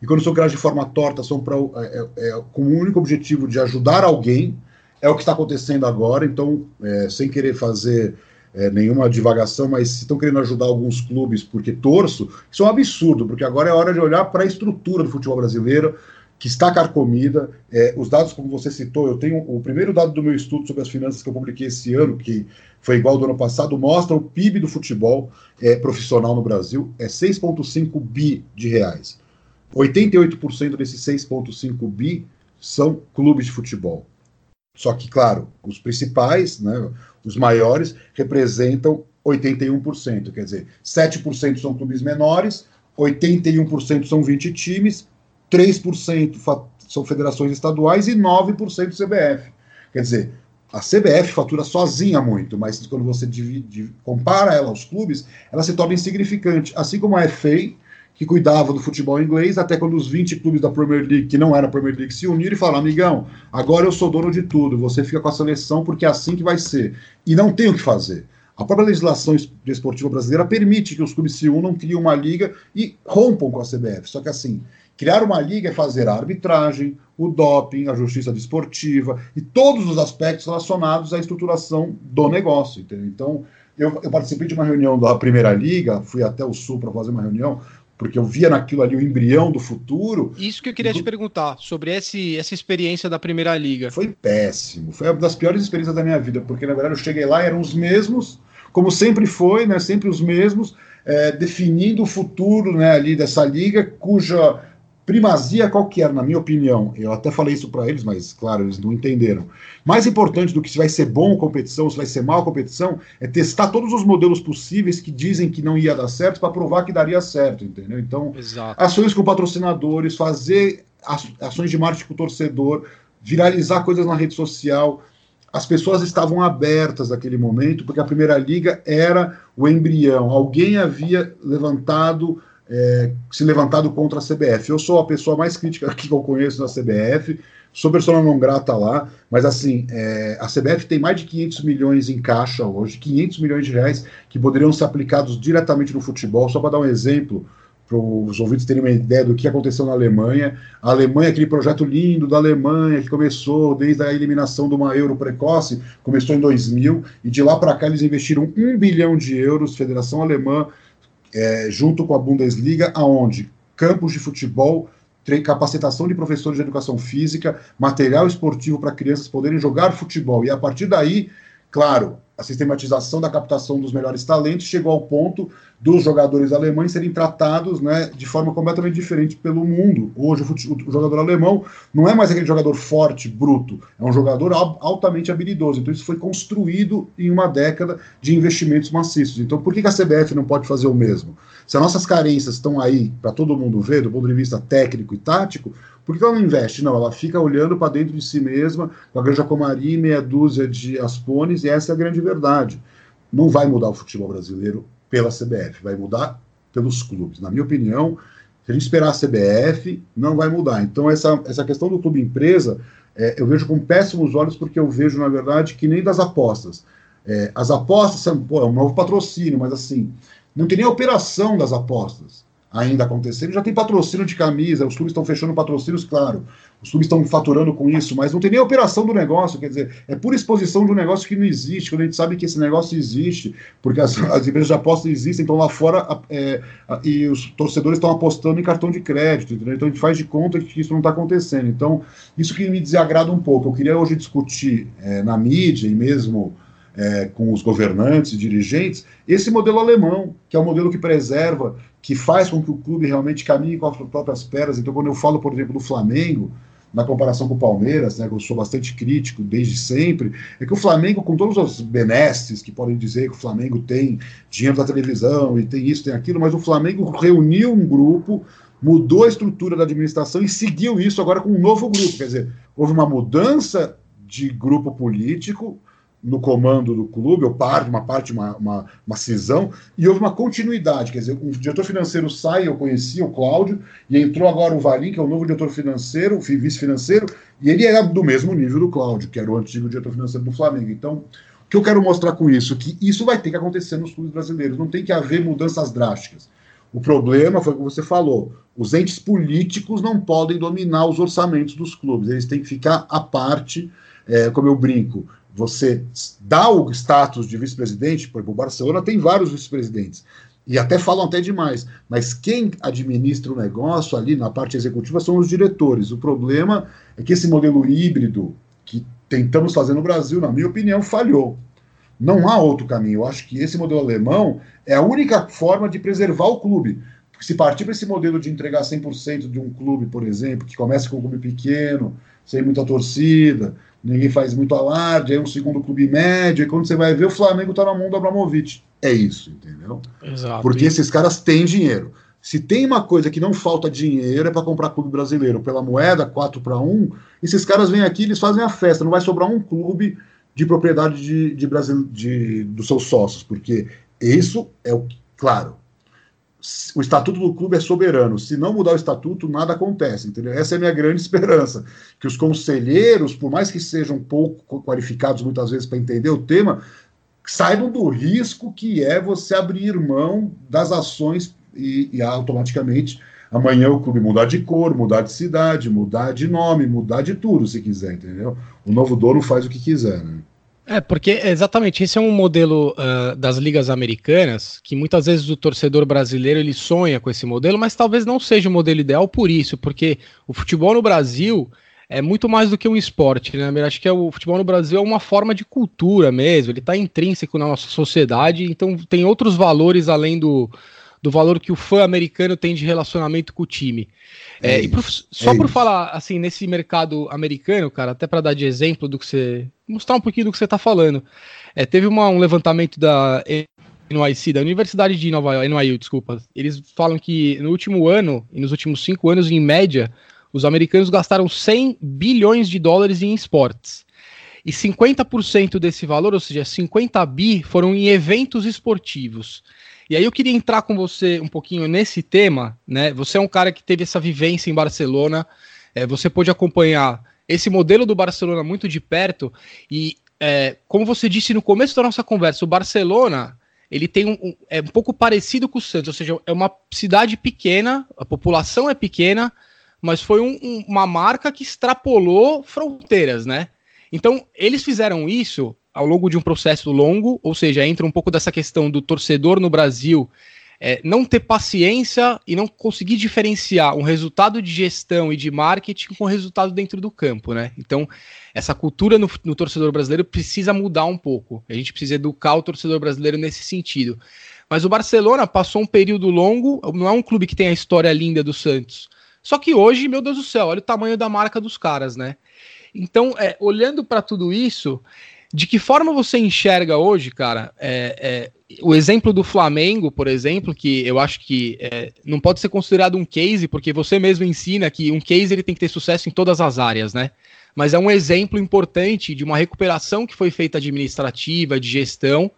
e quando são criadas de forma torta, são pra, é, é, é com o único objetivo de ajudar alguém, é o que está acontecendo agora. Então, é, sem querer fazer é, nenhuma divagação, mas se estão querendo ajudar alguns clubes porque torço, isso é um absurdo, porque agora é hora de olhar para a estrutura do futebol brasileiro, que está carcomida. É, os dados, como você citou, eu tenho o primeiro dado do meu estudo sobre as finanças que eu publiquei esse ano, que foi igual ao do ano passado, mostra o PIB do futebol é, profissional no Brasil, é 6,5 bi de reais. 88% desses 6,5 bi são clubes de futebol. Só que, claro, os principais, né, os maiores, representam 81%. Quer dizer, 7% são clubes menores, 81% são 20 times, 3% são federações estaduais e 9% CBF. Quer dizer, a CBF fatura sozinha muito, mas quando você divide, compara ela aos clubes, ela se torna insignificante. Assim como a FA, que cuidava do futebol inglês, até quando os 20 clubes da Premier League, que não era a Premier League, se uniram e falaram: amigão, agora eu sou dono de tudo, você fica com a seleção porque é assim que vai ser. E não tem o que fazer. A própria legislação esportiva brasileira permite que os clubes se unam, criem uma liga e rompam com a CBF. Só que assim, criar uma liga é fazer a arbitragem, o doping, a justiça desportiva e todos os aspectos relacionados à estruturação do negócio. Entendeu? Então, eu, eu, participei de uma reunião da Primeira Liga, fui até o Sul para fazer uma reunião, porque eu via naquilo ali o embrião do futuro. Isso que eu queria te perguntar, sobre esse, essa experiência da Primeira Liga. Foi péssimo, foi uma das piores experiências da minha vida, porque na verdade eu cheguei lá e eram os mesmos, como sempre foi, né, sempre os mesmos, é, definindo o futuro né, ali dessa liga, cuja primazia qual que era, na minha opinião, eu até falei isso para eles, mas claro, eles não entenderam. Mais importante do que se vai ser bom a competição, se vai ser mal a competição, é testar todos os modelos possíveis que dizem que não ia dar certo para provar que daria certo, entendeu? Então, Exato. ações com patrocinadores, fazer ações de marketing com o torcedor, viralizar coisas na rede social. As pessoas estavam abertas naquele momento, porque a primeira liga era o embrião. Alguém havia levantado é, se levantado contra a CBF. Eu sou a pessoa mais crítica que eu conheço na CBF, sou pessoa não grata lá, mas assim, é, a CBF tem mais de 500 milhões em caixa hoje, 500 milhões de reais que poderiam ser aplicados diretamente no futebol. Só para dar um exemplo, para os ouvintes terem uma ideia do que aconteceu na Alemanha. A Alemanha, aquele projeto lindo da Alemanha, que começou desde a eliminação de uma euro precoce, começou em 2000, e de lá para cá eles investiram um bilhão de euros, Federação Alemã é, junto com a Bundesliga, aonde campos de futebol, capacitação de professores de educação física, material esportivo para crianças poderem jogar futebol. E a partir daí, claro, a sistematização da captação dos melhores talentos chegou ao ponto dos jogadores alemães serem tratados né, de forma completamente diferente pelo mundo. Hoje, o, jogador alemão não é mais aquele jogador forte, bruto, é um jogador altamente habilidoso. Então, isso foi construído em uma década de investimentos maciços. Então, por que a CBF não pode fazer o mesmo? Se as nossas carências estão aí para todo mundo ver, do ponto de vista técnico e tático, por que ela não investe? Não, ela fica olhando para dentro de si mesma, com a Granja Comari, meia dúzia de aspones, e essa é a grande verdade. Não vai mudar o futebol brasileiro pela CBF, vai mudar pelos clubes. Na minha opinião, se a gente esperar a CBF, não vai mudar. Então, essa, essa questão do clube empresa, é, eu vejo com péssimos olhos, porque eu vejo, na verdade, que nem das apostas. É, as apostas são pô, é um novo patrocínio, mas assim, não tem nem a operação das apostas ainda acontecendo. Já tem patrocínio de camisa, os clubes estão fechando patrocínios, claro. Os clubes estão faturando com isso, mas não tem nem operação do negócio, quer dizer, é pura exposição de um negócio que não existe, quando a gente sabe que esse negócio existe, porque as, as empresas de aposta existem, então lá fora é, e os torcedores estão apostando em cartão de crédito, entendeu? então a gente faz de conta que isso não está acontecendo. Então, isso que me desagrada um pouco. Eu queria hoje discutir é, na mídia e mesmo é, com os governantes e dirigentes, esse modelo alemão, que é um modelo que preserva, que faz com que o clube realmente caminhe com as próprias pernas. Então, quando eu falo, por exemplo, do Flamengo, na comparação com o Palmeiras, né, que eu sou bastante crítico desde sempre, é que o Flamengo, com todos os benesses que podem dizer que o Flamengo tem dinheiro da televisão e tem isso, tem aquilo, mas o Flamengo reuniu um grupo, mudou a estrutura da administração e seguiu isso agora com um novo grupo. Quer dizer, houve uma mudança de grupo político, no comando do clube, ou parte, uma parte, uma, uma, uma, cisão, e houve uma continuidade, quer dizer, o diretor financeiro sai, eu conheci o Cláudio, e entrou agora o Valim, que é o novo diretor financeiro, vice-financeiro, e ele era do mesmo nível do Cláudio, que era o antigo diretor financeiro do Flamengo. Então, o que eu quero mostrar com isso? Que isso vai ter que acontecer nos clubes brasileiros, não tem que haver mudanças drásticas. O problema foi o que você falou, os entes políticos não podem dominar os orçamentos dos clubes, eles têm que ficar à parte, é, como eu brinco, você dá o status de vice-presidente, por exemplo, o Barcelona tem vários vice-presidentes, e até falam até demais, mas quem administra o negócio ali na parte executiva são os diretores. O problema é que esse modelo híbrido que tentamos fazer no Brasil, na minha opinião, falhou. Não há outro caminho. Eu acho que esse modelo alemão é a única forma de preservar o clube. Porque se partir para esse modelo de entregar 100% de um clube, por exemplo, que começa com um clube pequeno, sem muita torcida, ninguém faz muito alarde, aí um segundo clube médio, e quando você vai ver, o Flamengo está na mão do Abramovich. É isso, entendeu? Exato. Porque esses caras têm dinheiro. Se tem uma coisa que não falta dinheiro é para comprar clube brasileiro pela moeda 4 para 1, esses caras vêm aqui eles fazem a festa, não vai sobrar um clube de propriedade de, de Brasil de, dos seus sócios, porque isso é o claro, o estatuto do clube é soberano. Se não mudar o estatuto, nada acontece. Entendeu? Essa é a minha grande esperança. Que os conselheiros, por mais que sejam pouco qualificados muitas vezes para entender o tema, saibam do risco que é você abrir mão das ações e, e automaticamente amanhã o clube mudar de cor, mudar de cidade, mudar de nome, mudar de tudo, se quiser, entendeu? O novo dono faz o que quiser, né? É, porque exatamente esse é um modelo uh, das ligas americanas que muitas vezes o torcedor brasileiro ele sonha com esse modelo, mas talvez não seja o modelo ideal por isso, porque o futebol no Brasil é muito mais do que um esporte, né? Eu acho que é o futebol no Brasil é uma forma de cultura mesmo, ele está intrínseco na nossa sociedade, então tem outros valores além do, do valor que o fã americano tem de relacionamento com o time. É, e por, só é por falar assim nesse mercado americano, cara, até para dar de exemplo do que você mostrar um pouquinho do que você está falando. É, teve uma, um levantamento da NYC, da Universidade de Nova York, NYU, desculpa. Eles falam que no último ano e nos últimos cinco anos, em média, os americanos gastaram 100 bilhões de dólares em esportes. E 50% desse valor, ou seja, 50 bi, foram em eventos esportivos. E aí eu queria entrar com você um pouquinho nesse tema, né? Você é um cara que teve essa vivência em Barcelona, é, você pôde acompanhar esse modelo do Barcelona muito de perto e é, como você disse no começo da nossa conversa, o Barcelona ele tem um, um, é um pouco parecido com o Santos, ou seja, é uma cidade pequena, a população é pequena, mas foi um, uma marca que extrapolou fronteiras, né? Então eles fizeram isso ao longo de um processo longo, ou seja, entra um pouco dessa questão do torcedor no Brasil é, não ter paciência e não conseguir diferenciar um resultado de gestão e de marketing com o resultado dentro do campo, né? Então, essa cultura no, no torcedor brasileiro precisa mudar um pouco. A gente precisa educar o torcedor brasileiro nesse sentido. Mas o Barcelona passou um período longo, não é um clube que tem a história linda do Santos. Só que hoje, meu Deus do céu, olha o tamanho da marca dos caras, né? Então, é, olhando para tudo isso, de que forma você enxerga hoje, cara, é, é, o exemplo do Flamengo, por exemplo, que eu acho que é, não pode ser considerado um case, porque você mesmo ensina que um case ele tem que ter sucesso em todas as áreas, né? Mas é um exemplo importante de uma recuperação que foi feita administrativa, de gestão.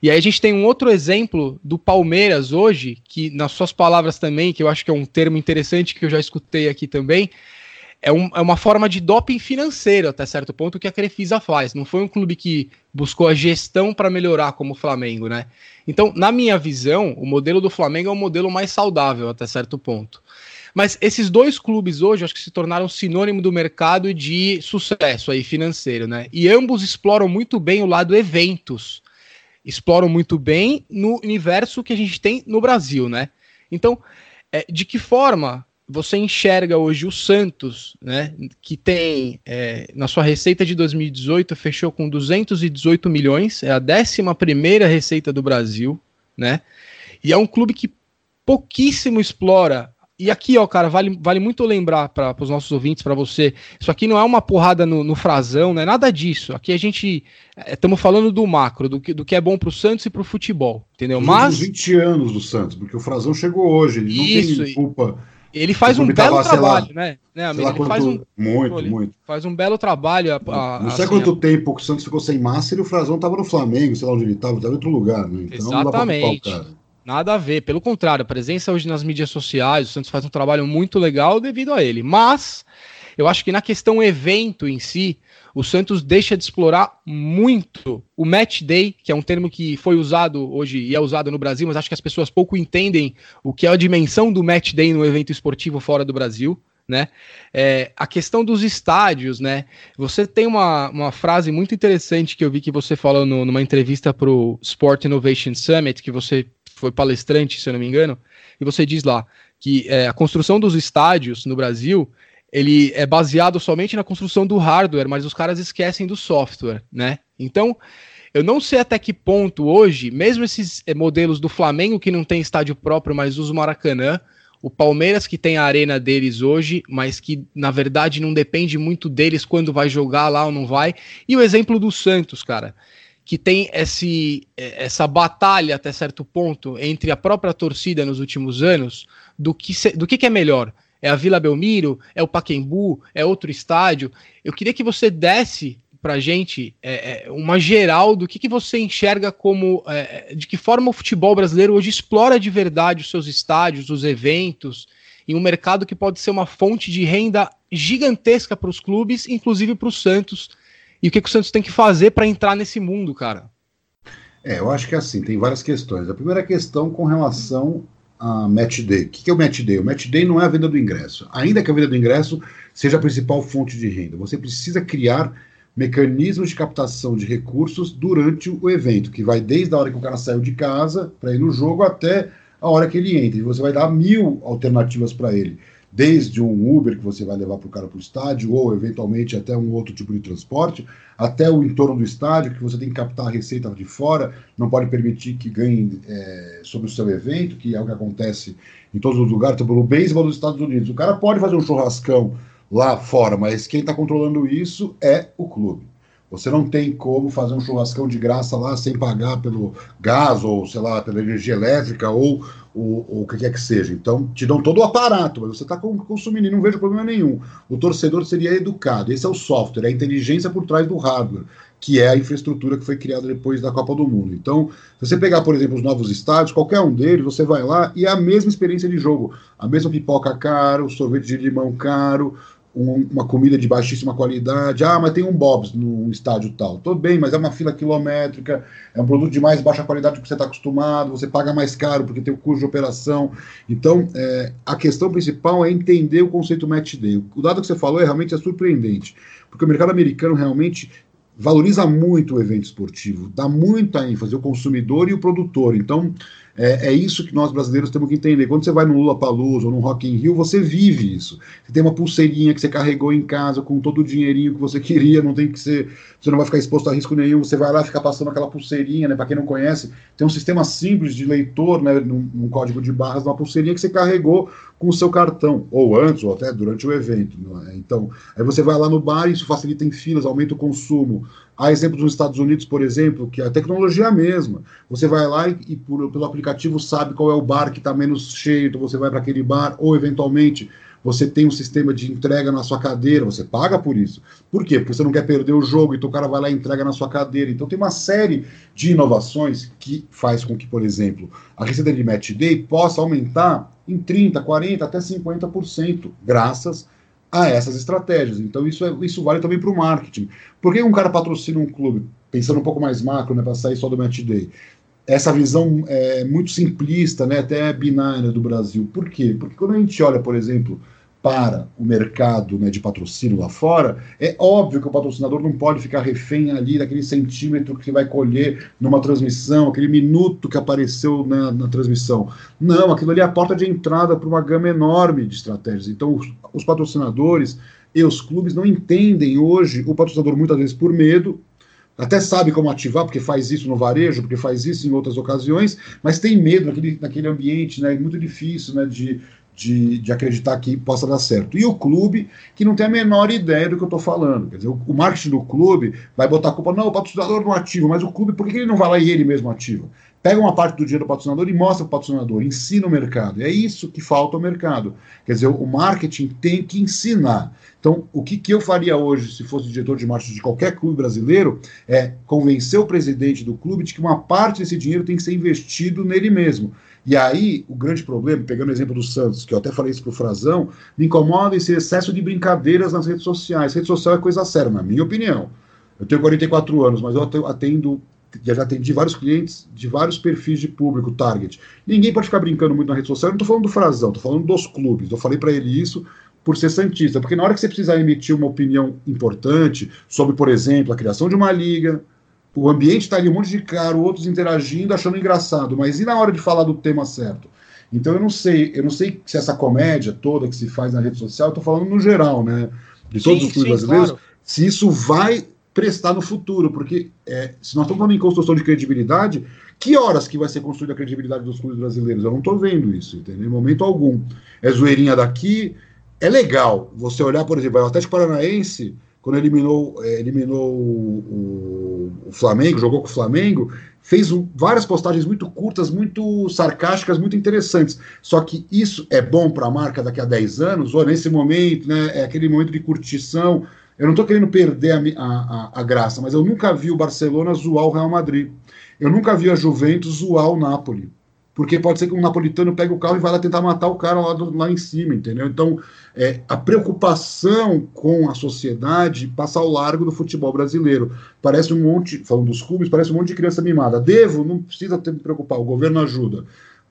E aí a gente tem um outro exemplo do Palmeiras hoje, que nas suas palavras também, que eu acho que é um termo interessante que eu já escutei aqui também, é, um, é, uma forma de doping financeiro até certo ponto que a Crefisa faz. Não foi um clube que buscou a gestão para melhorar como Flamengo, né? Então, na minha visão, o modelo do Flamengo é um modelo mais saudável até certo ponto. Mas esses dois clubes hoje acho que se tornaram sinônimo do mercado de sucesso aí financeiro, né? E ambos exploram muito bem o lado eventos. Exploram muito bem no universo que a gente tem no Brasil, né? Então, é, de que forma você enxerga hoje o Santos, né, que tem é, na sua receita de 2018 fechou com 218 milhões, é a 11 primeira receita do Brasil, né? E é um clube que pouquíssimo explora. E aqui, ó, cara, vale, vale muito lembrar para os nossos ouvintes, para você, isso aqui não é uma porrada no, no frasão, não é nada disso. Aqui a gente estamos é, falando do macro, do que, do que é bom para o Santos e para o futebol, entendeu? Mas 20 anos do Santos, porque o frasão chegou hoje, ele não isso, tem culpa. Ele faz um belo trabalho, lá, né? né amigo? Ele quanto... faz um, muito, muito. Faz um belo trabalho. A, a, não sei assim, quanto a... tempo que o Santos ficou sem massa e o Frazão estava no Flamengo, sei lá onde ele estava, estava em outro lugar, né? Então, Exatamente. Nada a ver, pelo contrário, a presença hoje nas mídias sociais, o Santos faz um trabalho muito legal devido a ele. Mas eu acho que na questão evento em si, o Santos deixa de explorar muito o match day, que é um termo que foi usado hoje e é usado no Brasil, mas acho que as pessoas pouco entendem o que é a dimensão do match day no evento esportivo fora do Brasil. Né? É, a questão dos estádios, né? Você tem uma, uma frase muito interessante que eu vi que você falou no, numa entrevista para o Sport Innovation Summit, que você foi palestrante, se eu não me engano, e você diz lá que é, a construção dos estádios no Brasil ele é baseado somente na construção do hardware, mas os caras esquecem do software, né? Então, eu não sei até que ponto hoje, mesmo esses eh, modelos do Flamengo que não tem estádio próprio, mas usa o Maracanã, o Palmeiras que tem a arena deles hoje, mas que na verdade não depende muito deles quando vai jogar lá ou não vai, e o exemplo do Santos, cara, que tem esse, eh, essa batalha até certo ponto entre a própria torcida nos últimos anos do que, do que, que é melhor é a Vila Belmiro? É o Paquembu? É outro estádio? Eu queria que você desse para gente é, é, uma geral do que, que você enxerga como é, de que forma o futebol brasileiro hoje explora de verdade os seus estádios, os eventos, em um mercado que pode ser uma fonte de renda gigantesca para os clubes, inclusive para o Santos. E o que, que o Santos tem que fazer para entrar nesse mundo, cara? É, eu acho que é assim, tem várias questões. A primeira questão com relação a match day. O que é o match day? O match day não é a venda do ingresso. Ainda que a venda do ingresso seja a principal fonte de renda, você precisa criar mecanismos de captação de recursos durante o evento, que vai desde a hora que o cara saiu de casa para ir no jogo até a hora que ele entra. E você vai dar mil alternativas para ele desde um Uber que você vai levar para o cara para o estádio, ou eventualmente até um outro tipo de transporte, até o entorno do estádio, que você tem que captar a receita de fora, não pode permitir que ganhe é, sobre o seu evento, que é o que acontece em todos os lugares, então, pelo beisebol dos Estados Unidos. O cara pode fazer um churrascão lá fora, mas quem está controlando isso é o clube. Você não tem como fazer um churrascão de graça lá sem pagar pelo gás ou, sei lá, pela energia elétrica ou o, o que quer que seja. Então, te dão todo o aparato, mas você está consumindo e não vejo problema nenhum. O torcedor seria educado. Esse é o software, é a inteligência por trás do hardware, que é a infraestrutura que foi criada depois da Copa do Mundo. Então, se você pegar, por exemplo, os novos estádios, qualquer um deles, você vai lá e é a mesma experiência de jogo. A mesma pipoca caro, sorvete de limão caro, um, uma comida de baixíssima qualidade. Ah, mas tem um Bob's no estádio tal. Tudo bem, mas é uma fila quilométrica, é um produto de mais baixa qualidade do que você está acostumado, você paga mais caro porque tem o custo de operação. Então, é, a questão principal é entender o conceito match day. O dado que você falou é realmente é surpreendente, porque o mercado americano realmente valoriza muito o evento esportivo, dá muita ênfase o consumidor e o produtor. Então, É, é, isso que nós brasileiros temos que entender. Quando você vai no Lula Palusa ou no Rock in Rio, você vive isso. Você tem uma pulseirinha que você carregou em casa com todo o dinheirinho que você queria, não tem que ser, você não vai ficar exposto a risco nenhum. Você vai lá ficar passando aquela pulseirinha, né? Para quem não conhece, tem um sistema simples de leitor, né? Num, num, código de barras, uma pulseirinha que você carregou com o seu cartão, ou antes, ou até durante o evento. É? Então, aí você vai lá no bar, isso facilita em filas, aumenta o consumo. Há exemplos nos Estados Unidos, por exemplo, que a tecnologia é a mesma. Você vai lá e, e por, pelo aplicativo sabe qual é o bar que está menos cheio, então você vai para aquele bar, ou eventualmente você tem um sistema de entrega na sua cadeira, você paga por isso. Por quê? Porque você não quer perder o jogo, então o cara vai lá e entrega na sua cadeira. Então tem uma série de inovações que faz com que, por exemplo, a receita de match day possa aumentar em 30, 40, até 50%, graças a essas estratégias. Então, isso, é, isso vale também para o marketing. Por que um cara patrocina um clube? Pensando um pouco mais macro, né, para sair só do match day. Essa visão é muito simplista, né, até binária do Brasil. Por quê? Porque quando a gente olha, por exemplo, para o mercado né, de patrocínio lá fora, é óbvio que o patrocinador não pode ficar refém ali daquele centímetro que vai colher numa transmissão, aquele minuto que apareceu na, na transmissão. Não, aquilo ali é a porta de entrada para uma gama enorme de estratégias. Então, os, os patrocinadores e os clubes não entendem hoje o patrocinador muitas vezes por medo, até sabe como ativar, porque faz isso no varejo, porque faz isso em outras ocasiões, mas tem medo naquele, naquele ambiente, né? Muito difícil né, de, de, de acreditar que possa dar certo. E o clube, que não tem a menor ideia do que eu estou falando. Quer dizer, o, o, marketing do clube vai botar a culpa, não, o patrocinador não ativa, mas o clube, por que ele não vai lá e ele mesmo ativa? Pega uma parte do dinheiro do patrocinador e mostra para o patrocinador, ensina o mercado. É isso que falta ao mercado. Quer dizer, o marketing tem que ensinar. Então, o que, que eu faria hoje, se fosse diretor de marketing de qualquer clube brasileiro, é convencer o presidente do clube de que uma parte desse dinheiro tem que ser investido nele mesmo. E aí, o grande problema, pegando o exemplo do Santos, que eu até falei isso pro Frazão, me incomoda esse excesso de brincadeiras nas redes sociais. Rede social é coisa séria, na minha opinião. Eu tenho 44 anos, mas eu atendo, já atendi vários clientes de vários perfis de público, target. Ninguém pode ficar brincando muito na rede social. Eu não estou falando do Frazão, estou falando dos clubes. Eu falei para ele isso por ser santista, porque na hora que você precisar emitir uma opinião importante sobre, por exemplo, a criação de uma liga, o ambiente está ali, um monte de cara, outros interagindo, achando engraçado, mas e na hora de falar do tema certo? Então eu não sei, eu não sei se essa comédia toda que se faz na rede social, eu tô falando no geral, né? De todos sim, os clubes brasileiros, claro. se isso vai prestar no futuro, porque é, se nós estamos falando em construção de credibilidade, que horas que vai ser construída a credibilidade dos clubes brasileiros? Eu não estou vendo isso, entendeu? Em momento algum. É zoeirinha daqui, é legal você olhar, por exemplo, o Atlético Paranaense quando eliminou, é, eliminou o, o, Flamengo, jogou com o Flamengo, fez várias postagens muito curtas, muito sarcásticas, muito interessantes. Só que isso é bom para a marca daqui a 10 anos, ou nesse momento, né, é aquele momento de curtição. Eu não estou querendo perder a, a, a, graça, mas eu nunca vi o Barcelona zoar o Real Madrid. Eu nunca vi a Juventus zoar o Napoli. Porque pode ser que um napolitano pegue o carro e vá lá tentar matar o cara lá, do, lá em cima, entendeu? Então, é, a preocupação com a sociedade passa ao largo do futebol brasileiro. Parece um monte, falando dos clubes, parece um monte de criança mimada. Devo, não precisa ter, me preocupar, o governo ajuda.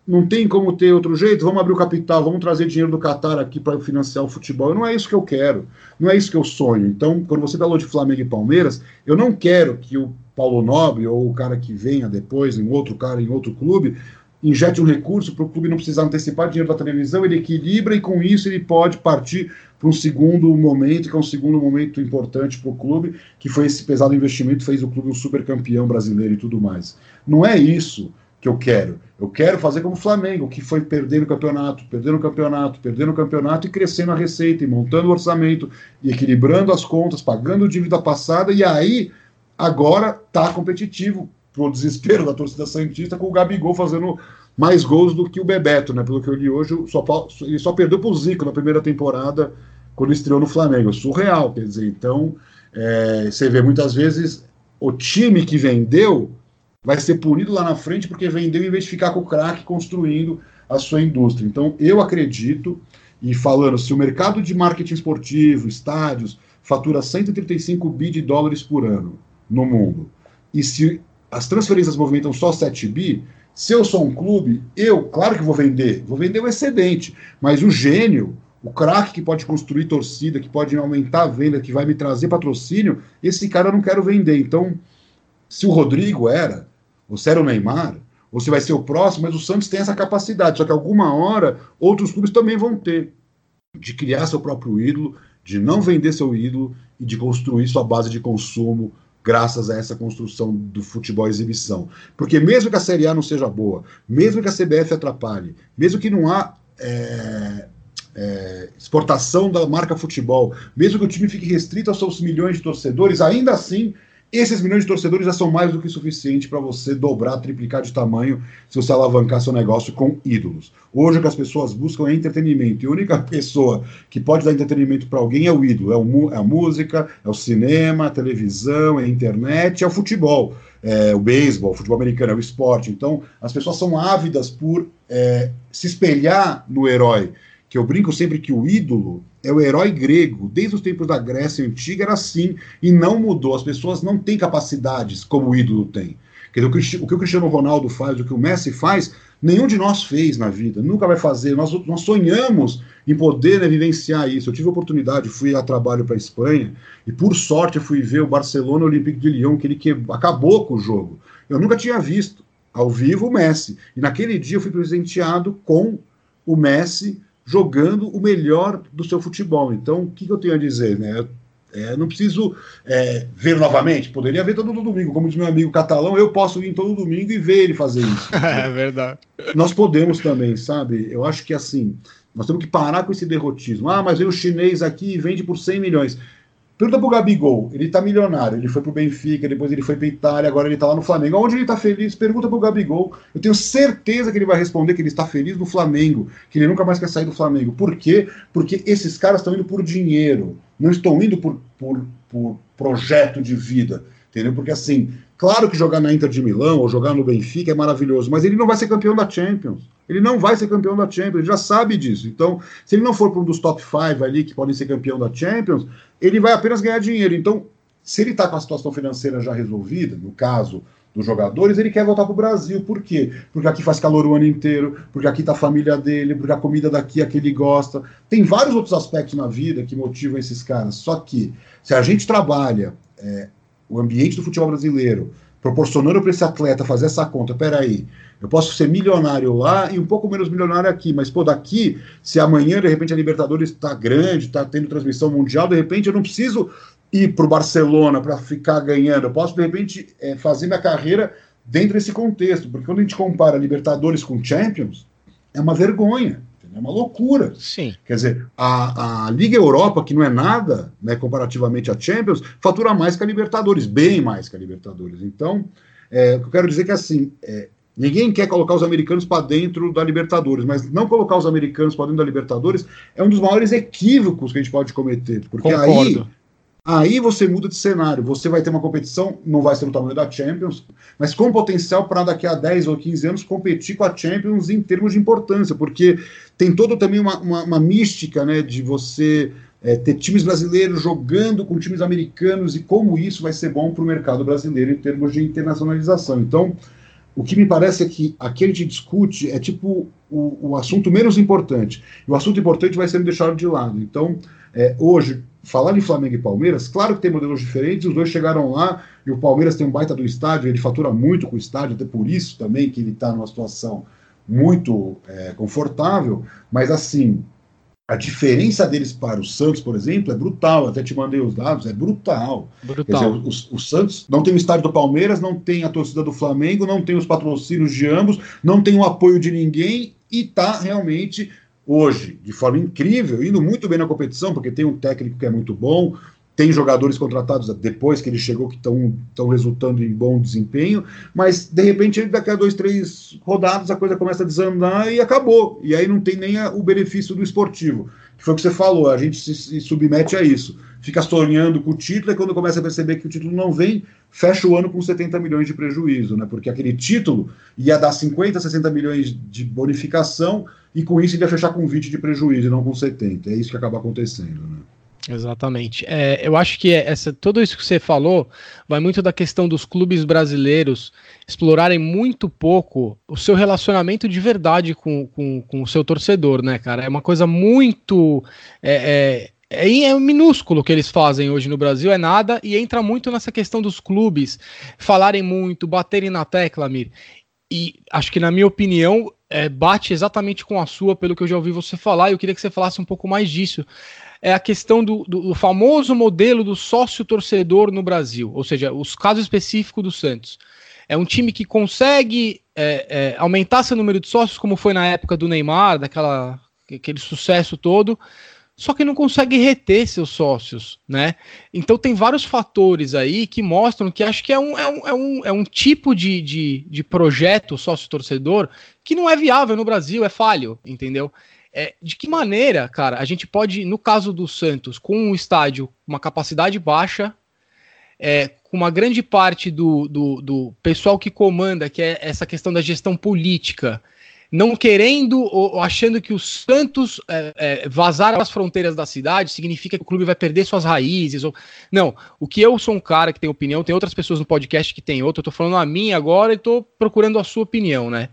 Não tem como ter outro jeito, vamos abrir o capital, vamos trazer dinheiro do Catar aqui para financiar o futebol. Não é isso que eu quero, não é isso que eu sonho. Então, quando você falou de Flamengo e Palmeiras, eu não quero que o Paulo Nobre ou o cara que venha depois, em outro cara, em outro clube, injete um recurso para o clube não precisar antecipar dinheiro da televisão, ele equilibra e com isso ele pode partir para um segundo momento, que é um segundo momento importante para o clube, que foi esse pesado investimento fez o clube um super campeão brasileiro e tudo mais. Não é isso que eu quero. Eu quero fazer como o Flamengo, que foi perdendo o campeonato, perdendo o campeonato, perdendo o campeonato e crescendo a receita, e montando o orçamento, e equilibrando as contas, pagando dívida passada, e aí agora está competitivo pro desespero da torcida Santista, com o Gabigol fazendo mais gols do que o Bebeto, né? Pelo que eu li hoje, só, ele só perdeu pro Zico na primeira temporada, quando estreou no Flamengo. Surreal, quer dizer, então, é, você vê muitas vezes o time que vendeu vai ser punido lá na frente porque vendeu em vez de ficar com o craque construindo a sua indústria. Então, eu acredito, e falando, se o mercado de marketing esportivo, estádios, fatura 135 bi de dólares por ano no mundo, e se as transferências movimentam só 7 bi, se eu sou um clube, eu, claro que vou vender, vou vender o excedente, mas o gênio, o craque que pode construir torcida, que pode aumentar a venda, que vai me trazer patrocínio, esse cara eu não quero vender. Então, se o Rodrigo era, ou se era o Neymar, você vai ser o próximo, mas o Santos tem essa capacidade. Só que alguma hora outros clubes também vão ter de criar seu próprio ídolo, de não vender seu ídolo e de construir sua base de consumo graças a essa construção do futebol exibição. Porque mesmo que a Série A não seja boa, mesmo que a CBF atrapalhe, mesmo que não há é, é, exportação da marca futebol, mesmo que o time fique restrito aos seus milhões de torcedores, ainda assim esses milhões de torcedores já são mais do que suficiente para você dobrar, triplicar de tamanho se você alavancar seu negócio com ídolos. Hoje o que as pessoas buscam é entretenimento. E a única pessoa que pode dar entretenimento para alguém é o ídolo. É, o, é, a música, é o cinema, a televisão, é a internet, é o futebol. É o beisebol, o futebol americano, é o esporte. Então as pessoas são ávidas por é, se espelhar no herói que eu brinco sempre que o ídolo é o herói grego. Desde os tempos da Grécia Antiga era assim e não mudou. As pessoas não têm capacidades como o ídolo tem. Quer dizer, o que o Cristiano Ronaldo faz, o que o Messi faz, nenhum de nós fez na vida, nunca vai fazer. Nós, nós sonhamos em poder né, vivenciar isso. Eu tive a oportunidade, fui a trabalho para a Espanha e, por sorte, fui ver o Barcelona Olympique de Lyon, que ele que acabou com o jogo. Eu nunca tinha visto ao vivo o Messi. E naquele dia eu fui presenteado com o Messi jogando o melhor do seu futebol. Então, o que, que eu tenho a dizer? Né? É, não preciso é, ver novamente, poderia ver todo domingo, como diz meu amigo catalão, eu posso ir todo domingo e ver ele fazer isso. é verdade. Nós podemos também, sabe? Eu acho que assim, nós temos que parar com esse derrotismo. Ah, mas veio o chinês aqui e vende por 100 milhões. Pergunta pro Gabigol, ele tá milionário, ele foi pro Benfica, depois ele foi pra Itália, agora ele tá lá no Flamengo. Onde ele tá feliz? Pergunta pro Gabigol. Eu tenho certeza que ele vai responder que ele está feliz no Flamengo, que ele nunca mais quer sair do Flamengo. Por quê? Porque esses caras estão indo por dinheiro, não estão indo por, por, por projeto de vida. Entendeu? Porque assim, claro que jogar na Inter de Milão ou jogar no Benfica é maravilhoso, mas ele não vai ser campeão da Champions. Ele não vai ser campeão da Champions, ele já sabe disso. Então, se ele não for para um dos top 5 ali que podem ser campeão da Champions, ele vai apenas ganhar dinheiro. Então, se ele está com a situação financeira já resolvida, no caso dos jogadores, ele quer voltar para o Brasil. Por quê? Porque aqui faz calor o ano inteiro, porque aqui está a família dele, porque a comida daqui é que ele gosta. Tem vários outros aspectos na vida que motivam esses caras. Só que, se a gente trabalha é, o ambiente do futebol brasileiro, proporcionando para esse atleta fazer essa conta, peraí, eu posso ser milionário lá e um pouco menos milionário aqui, mas pô, daqui, se amanhã de repente a Libertadores está grande, está tendo transmissão mundial, de repente eu não preciso ir para o Barcelona para ficar ganhando, eu posso de repente é, fazer minha carreira dentro desse contexto, porque quando a gente compara Libertadores com Champions, é uma vergonha. É uma loucura. Sim. Quer dizer, a, a Liga Europa, que não é nada, né, comparativamente à Champions, fatura mais que a Libertadores, bem mais que a Libertadores. Então, é, o que eu quero dizer é que assim, é, Ninguém quer colocar os americanos para dentro da Libertadores, mas não colocar os americanos para dentro da Libertadores é um dos maiores equívocos que a gente pode cometer. Porque Concordo. aí, aí você muda de cenário. Você vai ter uma competição, não vai ser no tamanho da Champions, mas com potencial para daqui a 10 ou 15 anos competir com a Champions em termos de importância, porque tem todo também uma, uma, uma mística né, de você é, ter times brasileiros jogando com times americanos e como isso vai ser bom para o mercado brasileiro em termos de internacionalização. Então o que me parece é que aqui a gente discute é tipo o, o assunto menos importante. E o assunto importante vai sendo deixado de lado. Então, é, hoje, falar de Flamengo e Palmeiras, claro que tem modelos diferentes, os dois chegaram lá e o Palmeiras tem um baita do estádio, ele fatura muito com o estádio, até por isso também que ele está numa situação muito é, confortável, mas assim, a diferença deles para o Santos, por exemplo, é brutal. até te mandei os dados, é brutal. brutal. Dizer, o, o, Santos não tem o estádio do Palmeiras, não tem a torcida do Flamengo, não tem os patrocínios de ambos, não tem o apoio de ninguém e está realmente hoje, de forma incrível, indo muito bem na competição, porque tem um técnico que é muito bom, tem jogadores contratados depois que ele chegou que estão resultando em bom desempenho, mas de repente daqui a dois, três rodadas a coisa começa a desandar e acabou. E aí não tem nem a, o benefício do esportivo. Que foi o que você falou, a gente se, se, submete a isso. Fica sonhando com o título e quando começa a perceber que o título não vem, fecha o ano com 70 milhões de prejuízo, né? Porque aquele título ia dar 50, 60 milhões de bonificação e com isso ia fechar com 20 de prejuízo e não com 70. É isso que acaba acontecendo, né? Exatamente. É, eu acho que essa, tudo isso que você falou vai muito da questão dos clubes brasileiros explorarem muito pouco o seu relacionamento de verdade com, com, com o seu torcedor, né, cara? É uma coisa muito. É, é, é, é minúsculo que eles fazem hoje no Brasil, é nada, e entra muito nessa questão dos clubes falarem muito, baterem na tecla, Mir e acho que, na minha opinião, é, bate exatamente com a sua, pelo que eu já ouvi você falar, e eu queria que você falasse um pouco mais disso. É a questão do, do, do famoso modelo do sócio-torcedor no Brasil, ou seja, os casos específicos do Santos. É um time que consegue é, é, aumentar seu número de sócios, como foi na época do Neymar, daquela aquele sucesso todo, só que não consegue reter seus sócios, né? Então tem vários fatores aí que mostram que acho que é um, é um, é um, é um tipo de, de, de projeto sócio-torcedor que não é viável no Brasil, é falho, entendeu? É, de que maneira, cara, a gente pode, no caso do Santos, com um estádio uma capacidade baixa, é, com uma grande parte do, do, do pessoal que comanda, que é essa questão da gestão política, não querendo ou achando que o Santos é, é, vazar as fronteiras da cidade significa que o clube vai perder suas raízes. Ou... Não, o que eu sou um cara que tem opinião, tem outras pessoas no podcast que tem outra, eu tô falando a minha agora e tô procurando a sua opinião, né?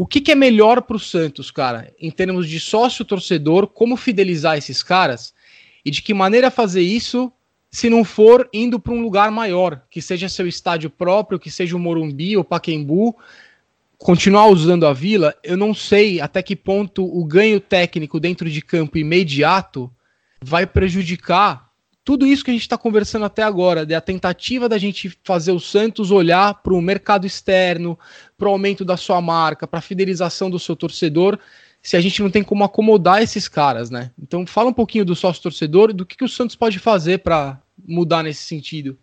O que, que é melhor para o Santos, cara, em termos de sócio torcedor, como fidelizar esses caras? E de que maneira fazer isso se não for indo para um lugar maior, que seja seu estádio próprio, que seja o Morumbi ou Paquembu, continuar usando a Vila, eu não sei até que ponto o ganho técnico dentro de campo imediato vai prejudicar tudo isso que a gente está conversando até agora, da tentativa da gente fazer o Santos olhar para o mercado externo, para o aumento da sua marca, para a fidelização do seu torcedor, se a gente não tem como acomodar esses caras, né? Então fala um pouquinho do sócio torcedor, do que, que o Santos pode fazer para mudar nesse sentido.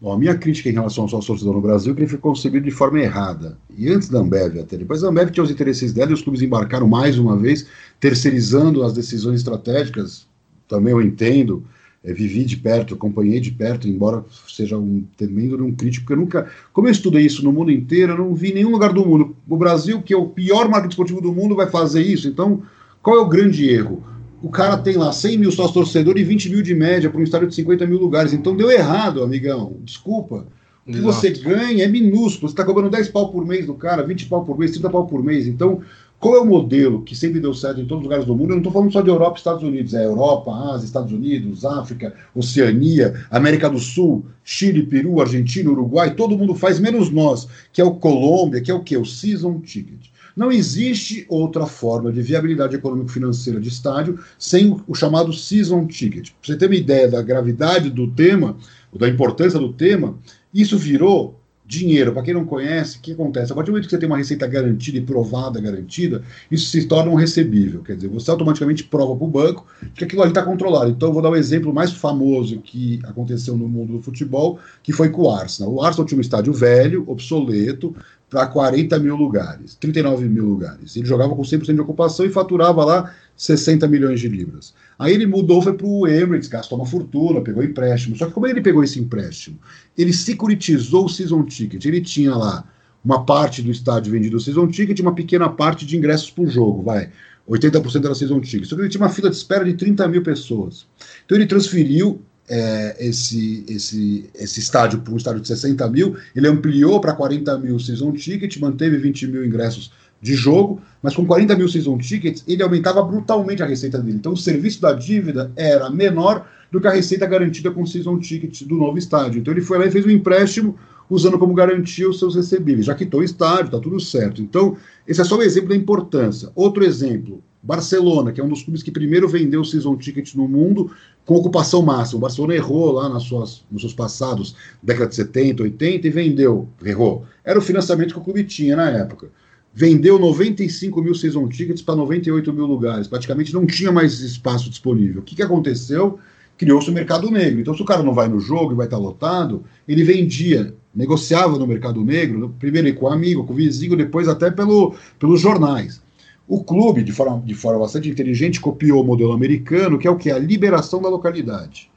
Bom, a minha crítica em relação ao sócio torcedor no Brasil é que ele foi concebido de forma errada. E antes da Ambev até, depois da Ambev tinha os interesses dela e os clubes embarcaram mais uma vez, terceirizando as decisões estratégicas, também eu entendo, é, vivi de perto, acompanhei de perto, embora seja um tremendo um crítico, porque eu nunca, como eu estudei isso no mundo inteiro, eu não vi nenhum lugar do mundo. O Brasil, que é o pior marketing esportivo do mundo, vai fazer isso. Então, qual é o grande erro? o cara tem lá 100 mil sócios torcedores e 20 mil de média para um estádio de 50 mil lugares. Então deu errado, amigão. Desculpa. O que você ganha é minúsculo. Você está cobrando 10 pau por mês do cara, 20 pau por mês, 30 pau por mês. Então, qual é o modelo que sempre deu certo em todos os lugares do mundo? Eu não estou falando só de Europa e Estados Unidos. É Europa, Ásia, Estados Unidos, África, Oceania, América do Sul, Chile, Peru, Argentina, Uruguai. Todo mundo faz, menos nós, que é o Colômbia, que é o quê? O Season Ticket. Não existe outra forma de viabilidade econômico-financeira de estádio sem o chamado season ticket. Para você ter uma ideia da gravidade do tema, da importância do tema, isso virou dinheiro. Para quem não conhece, o que acontece? A partir do momento que você tem uma receita garantida e provada, garantida, isso se torna um recebível. Quer dizer, você automaticamente prova para o banco que aquilo ali está controlado. Então, eu vou dar o um exemplo mais famoso que aconteceu no mundo do futebol, que foi com o Arsenal. O Arsenal tinha um estádio velho, obsoleto, para 40 mil lugares, 39 mil lugares. Ele jogava com 100% de ocupação e faturava lá 60 milhões de libras. Aí ele mudou, foi para o Emirates, gastou uma fortuna, pegou empréstimo. Só que como ele pegou esse empréstimo? Ele securitizou o season ticket. Ele tinha lá uma parte do estádio vendido o season ticket uma pequena parte de ingressos por jogo, vai. 80% era season ticket. Só que ele tinha uma fila de espera de 30 mil pessoas. Então ele transferiu é, esse, esse, esse estádio para um estádio de 60 mil, ele ampliou para 40 mil season ticket, manteve 20 mil ingressos de jogo, mas com 40 mil season tickets, ele aumentava brutalmente a receita dele. Então o serviço da dívida era menor do que a receita garantida com season ticket do novo estádio. Então ele foi lá e fez um empréstimo usando como garantia os seus recebíveis. Já quitou o estádio, está tudo certo. Então, esse é só um exemplo da importância. Outro exemplo, Barcelona, que é um dos clubes que primeiro vendeu season ticket no mundo com ocupação máxima. O Barcelona errou lá nas suas, nos seus passados, década de 70, 80, e vendeu. Errou. Era o financiamento que o clube tinha na época. Vendeu 95 mil season tickets para 98 mil lugares. Praticamente não tinha mais espaço disponível. O que, que aconteceu? Criou-se o mercado negro. Então, se o cara não vai no jogo e vai estar lotado, ele vendia, negociava no mercado negro, primeiro com o amigo, com o vizinho, depois até pelo, pelos jornais. O clube, de forma, de forma bastante inteligente, copiou o modelo americano, que é o que? A liberação da localidade.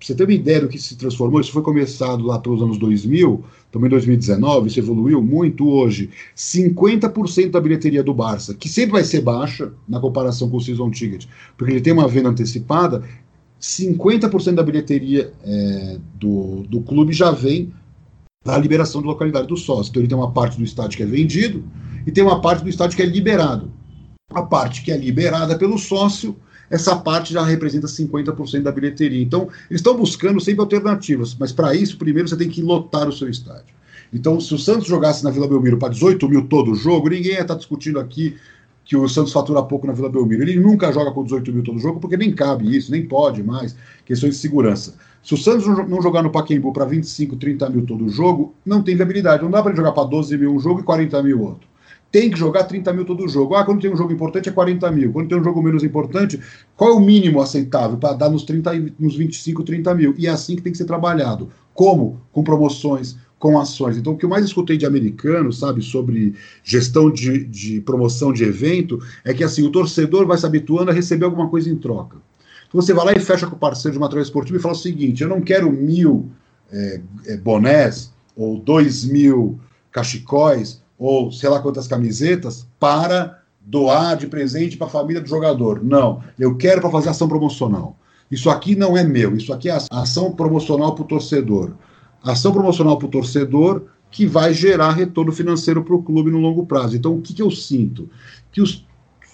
Você ter uma ideia do que se transformou, isso foi começado lá pelos anos 2000, também 2019, isso evoluiu muito hoje. 50% da bilheteria do Barça, que sempre vai ser baixa na comparação com o Season Ticket, porque ele tem uma venda antecipada, 50% da bilheteria é, do, do clube já vem da liberação de localidade do sócio. Então ele tem uma parte do estádio que é vendido e tem uma parte do estádio que é liberado. A parte que é liberada pelo sócio, essa parte já representa 50% da bilheteria. Então, eles estão buscando sempre alternativas, mas para isso, primeiro você tem que lotar o seu estádio. Então, se o Santos jogasse na Vila Belmiro para 18 mil todo o jogo, ninguém ia estar tá discutindo aqui que o Santos fatura pouco na Vila Belmiro. Ele nunca joga com 18 mil todo jogo, porque nem cabe isso, nem pode mais, questões de segurança. Se o Santos não jogar no Paquembu para 25, 30 mil todo jogo, não tem viabilidade. Não dá para jogar para 12 mil um jogo e 40 mil outro. Tem que jogar 30 mil todo jogo. Ah, quando tem um jogo importante é 40 mil. Quando tem um jogo menos importante, qual é o mínimo aceitável para dar nos, 30, nos 25, 30 mil? E é assim que tem que ser trabalhado. Como? Com promoções, com ações. Então, o que eu mais escutei de americano, sabe, sobre gestão de, de promoção de evento, é que assim, o torcedor vai se habituando a receber alguma coisa em troca. Então você vai lá e fecha com o parceiro de material esportivo e fala o seguinte: eu não quero mil é, bonés ou dois mil cachecóis ou sei lá quantas camisetas para doar de presente para a família do jogador. Não, eu quero para fazer ação promocional. Isso aqui não é meu, isso aqui é ação promocional para o torcedor ação promocional para o torcedor que vai gerar retorno financeiro para o clube no longo prazo. Então, o que, que eu sinto? Que os,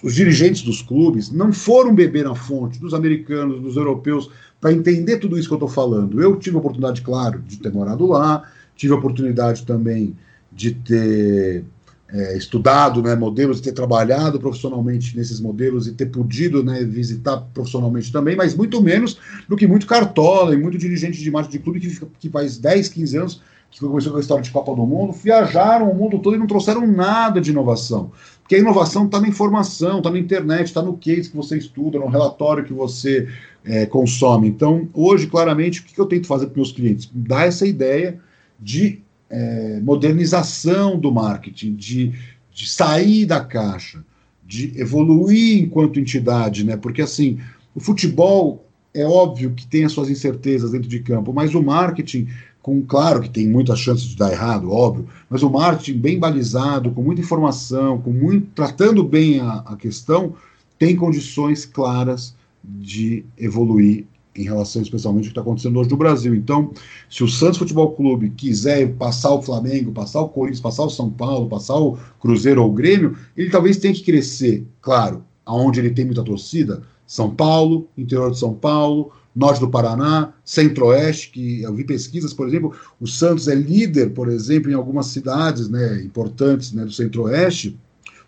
os dirigentes dos clubes não foram beber na fonte dos americanos, dos europeus, para entender tudo isso que eu estou falando. Eu tive a oportunidade, claro, de ter morado lá, tive a oportunidade também de ter é, estudado né, modelos, ter trabalhado profissionalmente nesses modelos e ter podido né, visitar profissionalmente também, mas muito menos do que muito cartola e muito dirigente de marketing de clube que, que faz 10, 15 anos que começou com a história de Copa do Mundo, viajaram o mundo todo e não trouxeram nada de inovação. Porque a inovação está na informação, está na internet, está no case que você estuda, no relatório que você é, consome. Então, hoje, claramente, o que eu tento fazer para meus clientes? Dar essa ideia de é, modernização do marketing, de, de sair da caixa, de evoluir enquanto entidade, né? Porque assim, o futebol é óbvio que tem as suas incertezas dentro de campo, mas o marketing, com claro que tem muitas chances de dar errado, óbvio, mas o marketing bem balizado, com muita informação, com muito tratando bem a, a questão, tem condições claras de evoluir em relação especialmente ao que está acontecendo hoje no Brasil. Então, se o Santos Futebol Clube quiser passar o Flamengo, passar o Corinthians, passar o São Paulo, passar o Cruzeiro ou o Grêmio, ele talvez tenha que crescer, claro, aonde ele tem muita torcida, São Paulo, interior de São Paulo, norte do Paraná, centro-oeste, que eu vi pesquisas, por exemplo, o Santos é líder, por exemplo, em algumas cidades né, importantes né, do centro-oeste,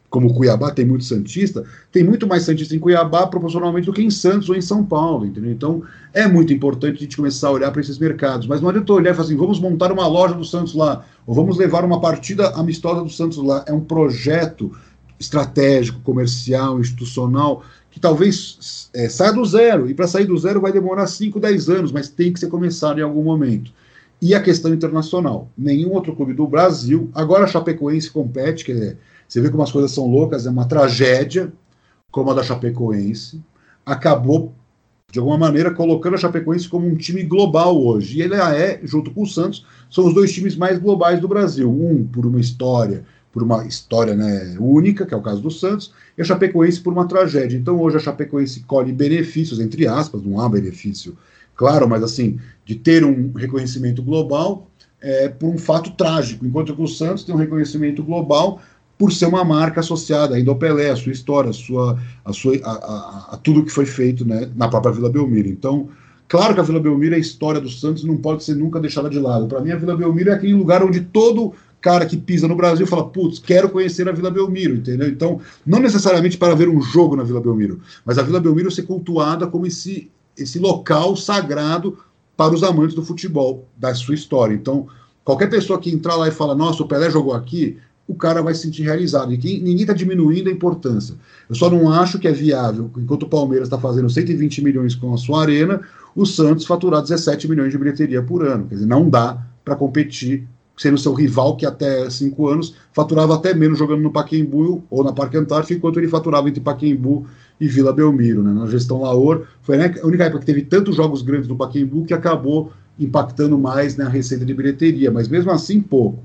como Cuiabá tem muito Santista, tem muito mais Santista em Cuiabá proporcionalmente do que em Santos ou em São Paulo, entendeu? Então é muito importante a gente começar a olhar para esses mercados. Mas não adianta olhar e falar assim, vamos montar uma loja do Santos lá, ou vamos levar uma partida amistosa do Santos lá. É um projeto estratégico, comercial, institucional, que talvez é, saia do zero. E para sair do zero vai demorar 5, 10 anos, mas tem que ser começado em algum momento. E a questão internacional. Nenhum outro clube do Brasil, agora a Chapecoense compete, que é você vê como as coisas são loucas, é uma tragédia, como a da Chapecoense. Acabou, de alguma maneira, colocando a Chapecoense como um time global hoje. E ele é, junto com o Santos, são os dois times mais globais do Brasil. Um por uma história, por uma história né, única, que é o caso do Santos, e a Chapecoense por uma tragédia. Então hoje a Chapecoense colhe benefícios, entre aspas, não há benefício, claro, mas assim, de ter um reconhecimento global é, por um fato trágico, enquanto que o Santos tem um reconhecimento global por ser uma marca associada ainda ao Pelé, a sua história, a, sua, a, sua, a, a, a tudo que foi feito né, na própria Vila Belmiro. Então, claro que a Vila Belmiro, a história do Santos não pode ser nunca deixada de lado. Para mim, a Vila Belmiro é aquele lugar onde todo cara que pisa no Brasil fala, putz, quero conhecer a Vila Belmiro, entendeu? Então, não necessariamente para ver um jogo na Vila Belmiro, mas a Vila Belmiro ser cultuada como esse, esse local sagrado para os amantes do futebol, da sua história. Então, qualquer pessoa que entrar lá e fala, nossa, o Pelé jogou aqui, o cara vai se sentir realizado. E que ninguém está diminuindo a importância. Eu só não acho que é viável, enquanto o Palmeiras está fazendo 120 milhões com a sua arena, o Santos faturar 17 milhões de bilheteria por ano. Quer dizer, não dá para competir sendo seu rival que até cinco anos faturava até menos jogando no Paquembu ou na Parque Antártica, enquanto ele faturava entre Paquembu e Vila Belmiro. Né? Na gestão Laor, foi a única época que teve tantos jogos grandes no Paquembu que acabou impactando mais na né, receita de bilheteria, mas mesmo assim pouco.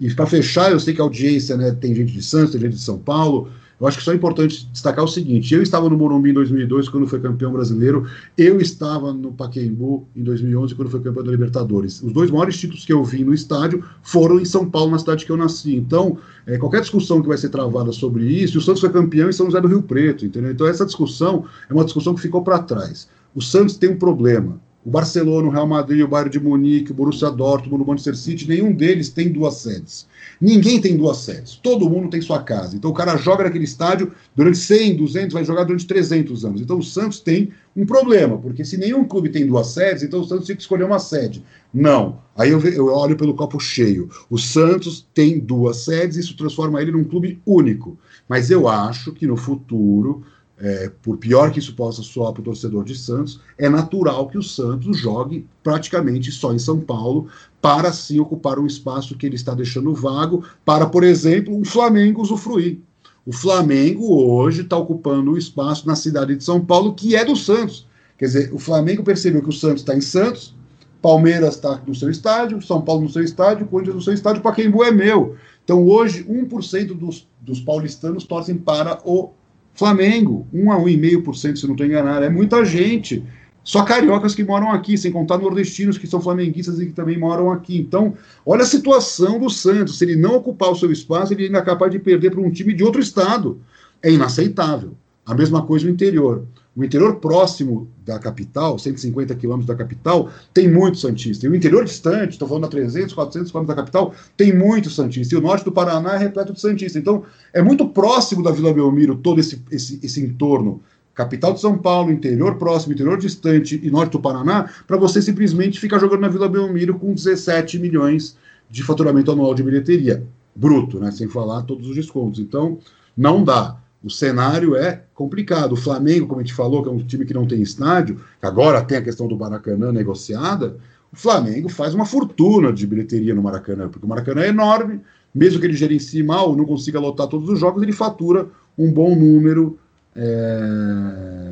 E para fechar, eu sei que a audiência né, tem gente de Santos, tem gente de São Paulo. Eu acho que só é importante destacar o seguinte: eu estava no Morumbi em 2002, quando foi campeão brasileiro. Eu estava no Pacaembu em 2011, quando foi campeão da Libertadores. Os dois maiores títulos que eu vi no estádio foram em São Paulo, na cidade que eu nasci. Então, é, qualquer discussão que vai ser travada sobre isso, o Santos foi campeão em São José do Rio Preto, entendeu? Então, essa discussão é uma discussão que ficou para trás. O Santos tem um problema. O Barcelona, o Real Madrid, o Bayern de Munique, o Borussia Dortmund, o Manchester City, nenhum deles tem duas sedes. Ninguém tem duas sedes. Todo mundo tem sua casa. Então o cara joga naquele estádio durante 100, 200, vai jogar durante 300 anos. Então o Santos tem um problema, porque se nenhum clube tem duas sedes, então o Santos tem que escolher uma sede. Não. Aí eu, eu olho pelo copo cheio. O Santos tem duas sedes e isso transforma ele num clube único. Mas eu acho que no futuro é, por pior que isso possa soar para o torcedor de Santos, é natural que o Santos jogue praticamente só em São Paulo, para assim ocupar um espaço que ele está deixando vago, para, por exemplo, o Flamengo usufruir. O Flamengo hoje está ocupando um espaço na cidade de São Paulo que é do Santos. Quer dizer, o Flamengo percebeu que o Santos está em Santos, Palmeiras está no seu estádio, São Paulo no seu estádio, Corinthians no seu estádio, Pacaembu é meu. Então hoje, 1% dos, dos paulistanos torcem para o Flamengo, 1 a 1,5%, se não estou enganado. É muita gente. Só cariocas que moram aqui, sem contar nordestinos que são flamenguistas e que também moram aqui. Então, olha a situação do Santos. Se ele não ocupar o seu espaço, ele ainda é capaz de perder para um time de outro estado. É inaceitável. A mesma coisa no interior. O interior próximo da capital, 150 quilômetros da capital, tem muito Santista. E o interior distante, estou falando a 300, 400 quilômetros da capital, tem muito Santista. E o norte do Paraná é repleto de Santista. Então, é muito próximo da Vila Belmiro todo esse, esse, esse entorno. Capital de São Paulo, interior próximo, interior distante e norte do Paraná, para você simplesmente ficar jogando na Vila Belmiro com 17 milhões de faturamento anual de bilheteria. Bruto, né? Sem falar todos os descontos. Então, não dá. O cenário é complicado. O Flamengo, como a gente falou, que é um time que não tem estádio, agora tem a questão do Maracanã negociada, o Flamengo faz uma fortuna de bilheteria no Maracanã, porque o Maracanã é enorme, mesmo que ele gerencie mal, não consiga lotar todos os jogos, ele fatura um bom número é,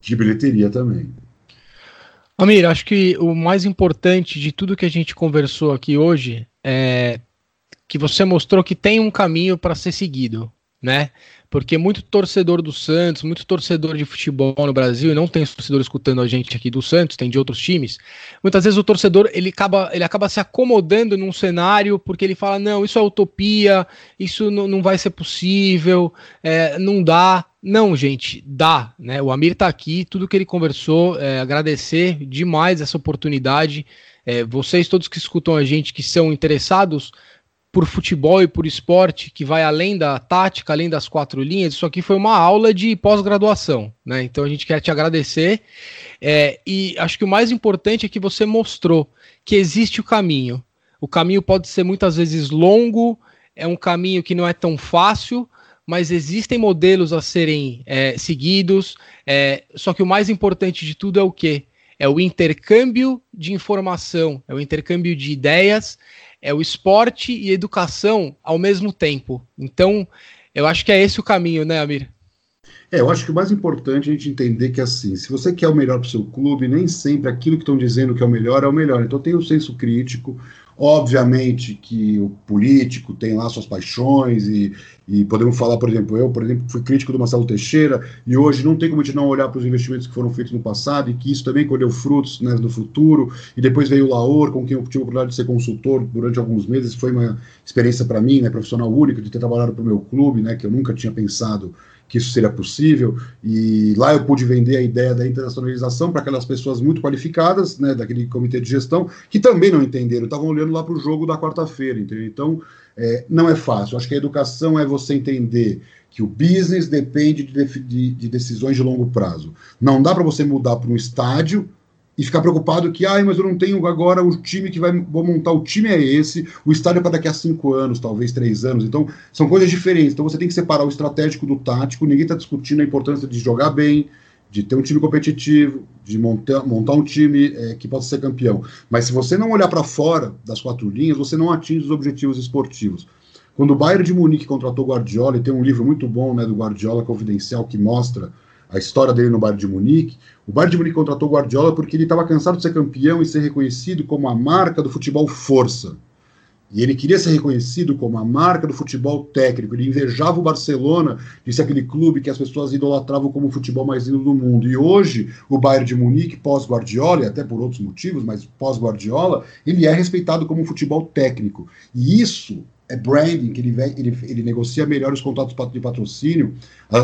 de bilheteria também. Amir, acho que o mais importante de tudo que a gente conversou aqui hoje é que você mostrou que tem um caminho para ser seguido, né? Porque muito torcedor do Santos, muito torcedor de futebol no Brasil, e não tem torcedor escutando a gente aqui do Santos, tem de outros times, muitas vezes o torcedor ele acaba, ele acaba se acomodando num cenário porque ele fala, não, isso é utopia, isso não vai ser possível, é, não dá. Não, gente, dá, né? O Amir tá aqui, tudo que ele conversou, é, agradecer demais essa oportunidade. É, vocês todos que escutam a gente, que são interessados, por futebol e por esporte que vai além da tática, além das quatro linhas, isso aqui foi uma aula de pós-graduação, né? Então a gente quer te agradecer é, e acho que o mais importante é que você mostrou que existe o caminho. O caminho pode ser muitas vezes longo, é um caminho que não é tão fácil, mas existem modelos a serem é, seguidos. É, só que o mais importante de tudo é o quê? É o intercâmbio de informação, é o intercâmbio de ideias, é o esporte e educação ao mesmo tempo. Então, eu acho que é esse o caminho, né, Amir? É, eu acho que o mais importante é a gente entender que, assim, se você quer o melhor para o seu clube, nem sempre aquilo que estão dizendo que é o melhor é o melhor. Então, tem o senso crítico, Obviamente que o político tem lá suas paixões e, e, podemos falar, por exemplo, eu, por exemplo, fui crítico do Marcelo Teixeira e hoje não tem como a gente não olhar para os investimentos que foram feitos no passado e que isso também colheu frutos né, no futuro. E depois veio o Laor, com quem eu tive a oportunidade de ser consultor durante alguns meses. Foi uma experiência para mim, né, profissional única, de ter trabalhado para o meu clube, né, que eu nunca tinha pensado que isso seria possível, e lá eu pude vender a ideia da internacionalização para aquelas pessoas muito qualificadas, né, daquele comitê de gestão, que também não entenderam, estavam olhando lá para o jogo da quarta-feira, entendeu? Então, é, não é fácil. Acho que a educação é você entender que o business depende de, de, de decisões de longo prazo. Não dá para você mudar para um estádio e ficar preocupado que, ai, mas eu não tenho agora o time que vai vou montar, o time é esse, o estádio é para daqui a cinco anos, talvez três anos. Então, são coisas diferentes. Então, você tem que separar o estratégico do tático. Ninguém está discutindo a importância de jogar bem, de ter um time competitivo, de montar, montar um time é, que possa ser campeão. Mas se você não olhar para fora das quatro linhas, você não atinge os objetivos esportivos. Quando o Bayern de Munique contratou Guardiola, e tem um livro muito bom né, do Guardiola Confidencial que mostra a história dele no Bayern de Munique. O Bayern de Munique contratou Guardiola porque ele estava cansado de ser campeão e ser reconhecido como a marca do futebol força. E ele queria ser reconhecido como a marca do futebol técnico. Ele invejava o Barcelona ser aquele clube que as pessoas idolatravam como o futebol mais lindo do mundo. E hoje, o Bayern de Munique, pós-Guardiola, e até por outros motivos, mas pós-Guardiola, ele é respeitado como um futebol técnico. E isso é branding, que ele, vem, ele, ele negocia melhor os contratos de patrocínio,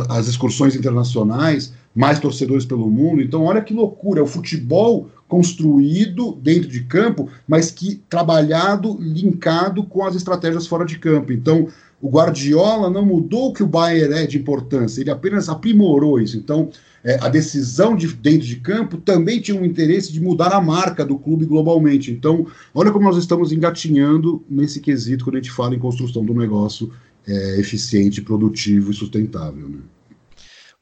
as excursões internacionais, mais torcedores pelo mundo. Então, olha que loucura, é o futebol construído dentro de campo, mas que trabalhado, linkado com as estratégias fora de campo. Então, o Guardiola não mudou o que o Bayern é de importância, ele apenas aprimorou isso. Então, é, a decisão de dentro de campo também tinha um interesse de mudar a marca do clube globalmente. Então, olha como nós estamos engatinhando nesse quesito quando a gente fala em construção do negócio é, eficiente, produtivo e sustentável. Né?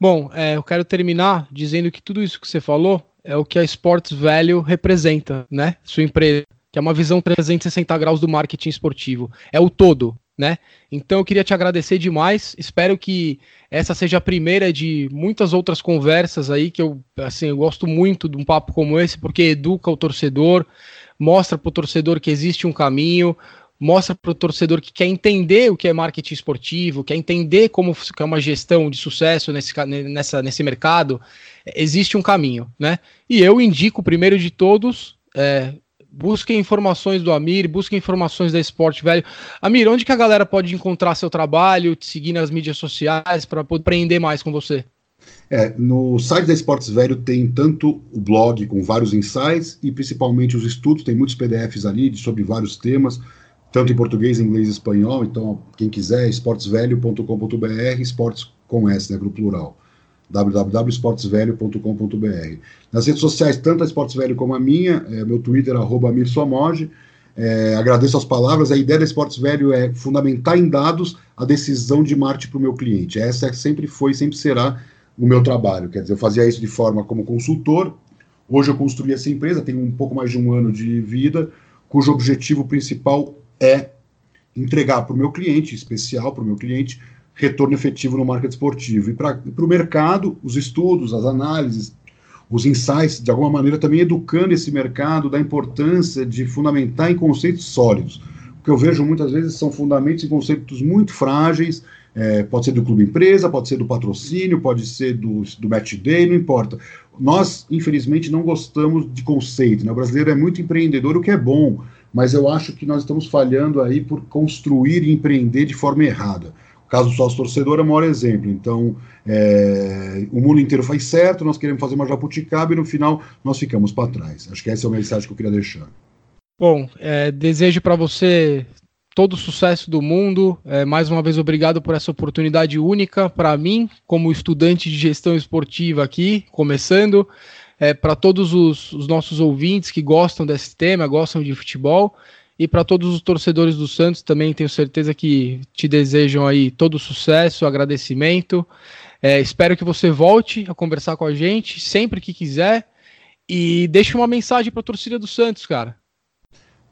Bom, é, eu quero terminar dizendo que tudo isso que você falou é o que a Sports Value representa, né? Sua empresa, que é uma visão 360 graus do marketing esportivo. É o todo, né? Então eu queria te agradecer demais. Espero que essa seja a primeira de muitas outras conversas aí que eu assim eu gosto muito de um papo como esse porque educa o torcedor, mostra para o torcedor que existe um caminho, mostra para o torcedor que quer entender o que é marketing esportivo, quer entender como é uma gestão de sucesso nesse, nessa, nesse mercado, existe um caminho, né? E eu indico, primeiro de todos, é, busquem informações do Amir, busquem informações da Esporte Velho. Amir, onde que a galera pode encontrar seu trabalho, te seguir nas mídias sociais para poder aprender mais com você? É, no site da Esportes Velho tem tanto o blog com vários insights e principalmente os estudos, tem muitos PDFs ali sobre vários temas, tanto em português, inglês e espanhol. Então, quem quiser, esportesvelho.com.br, esportes com S, né, grupo plural www.esportesvelho.com.br. Nas redes sociais, tanto a Esportes Velho como a minha, é, meu Twitter, arroba É, agradeço as palavras. A ideia da Esportes Velho é fundamentar em dados a decisão de marketing para o meu cliente. Essa sempre foi sempre será o meu trabalho. Quer dizer, eu fazia isso de forma como consultor. Hoje eu construí essa empresa, tenho um pouco mais de um ano de vida, cujo objetivo principal é entregar para o meu cliente, especial para o meu cliente, retorno efetivo no marketing esportivo. E para o mercado, os estudos, as análises, os insights, de alguma maneira também educando esse mercado da importância de fundamentar em conceitos sólidos. O que eu vejo muitas vezes são fundamentos em conceitos muito frágeis, é, pode ser do clube empresa, pode ser do patrocínio, pode ser do, do match day, não importa. Nós, infelizmente, não gostamos de conceito. Né? O brasileiro é muito empreendedor, o que é bom, mas eu acho que nós estamos falhando aí por construir e empreender de forma errada caso do sócio torcedor é o maior exemplo. Então, é, o mundo inteiro faz certo, nós queremos fazer uma jabuticaba e no final nós ficamos para trás. Acho que essa é a mensagem que eu queria deixar. Bom, é, desejo para você todo o sucesso do mundo. É, mais uma vez, obrigado por essa oportunidade única para mim, como estudante de gestão esportiva aqui, começando. É, para todos os, os nossos ouvintes que gostam desse tema, gostam de futebol. E para todos os torcedores do Santos também tenho certeza que te desejam aí todo sucesso, agradecimento. É, espero que você volte a conversar com a gente sempre que quiser e deixe uma mensagem para a torcida do Santos, cara.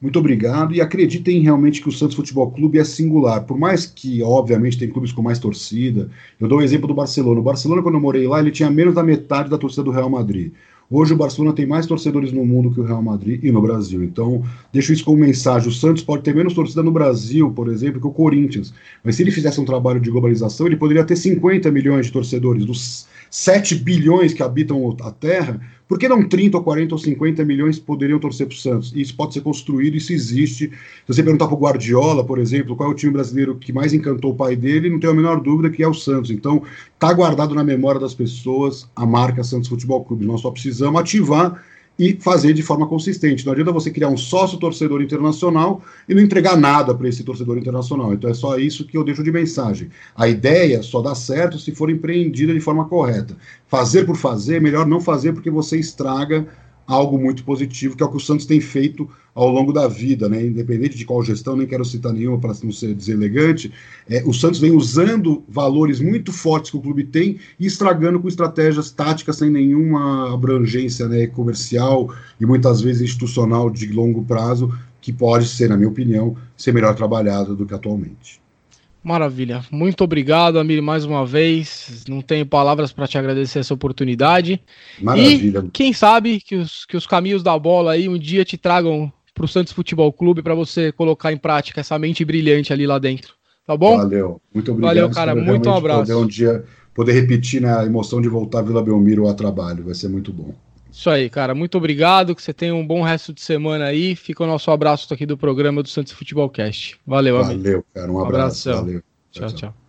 Muito obrigado e acreditem realmente que o Santos Futebol Clube é singular. Por mais que, obviamente, tem clubes com mais torcida. Eu dou o exemplo do Barcelona. O Barcelona, quando eu morei lá, ele tinha menos da metade da torcida do Real Madrid. Hoje o Barcelona tem mais torcedores no mundo que o Real Madrid e no Brasil. Então, deixo isso como mensagem. O Santos pode ter menos torcida no Brasil, por exemplo, que o Corinthians. Mas se ele fizesse um trabalho de globalização, ele poderia ter 50 milhões de torcedores. Dos 7 bilhões que habitam a Terra, por que não 30 ou 40 ou 50 milhões poderiam torcer para o Santos? Isso pode ser construído, isso existe. Se você perguntar para o Guardiola, por exemplo, qual é o time brasileiro que mais encantou o pai dele, não tenho a menor dúvida que é o Santos. Então, está guardado na memória das pessoas a marca Santos Futebol Clube. Nós só precisamos ativar e fazer de forma consistente. Não adianta você criar um sócio torcedor internacional e não entregar nada para esse torcedor internacional. Então é só isso que eu deixo de mensagem. A ideia só dá certo se for empreendida de forma correta. Fazer por fazer, melhor não fazer porque você estraga algo muito positivo, que é o que o Santos tem feito ao longo da vida, né? independente de qual gestão, nem quero citar nenhuma para não ser deselegante, é, o Santos vem usando valores muito fortes que o clube tem e estragando com estratégias táticas sem nenhuma abrangência né, comercial e muitas vezes institucional de longo prazo, que pode ser, na minha opinião, ser melhor trabalhada do que atualmente. Maravilha. Muito obrigado, Amir, mais uma vez. Não tenho palavras para te agradecer essa oportunidade. Maravilha. E quem sabe que os, que os caminhos da bola aí um dia te tragam para o Santos Futebol Clube para você colocar em prática essa mente brilhante ali lá dentro. Tá bom? Valeu. Muito obrigado. Valeu, cara. Muito um abraço. Poder um dia poder repetir na emoção de voltar a Vila Belmiro a trabalho. Vai ser muito bom. Isso aí, cara. Muito obrigado. Que você tenha um bom resto de semana aí. Fica o nosso abraço aqui do programa do Santos Futebol Cast. Valeu, amigo. Valeu, cara. Um abraço. Um Valeu. tchau. tchau. tchau.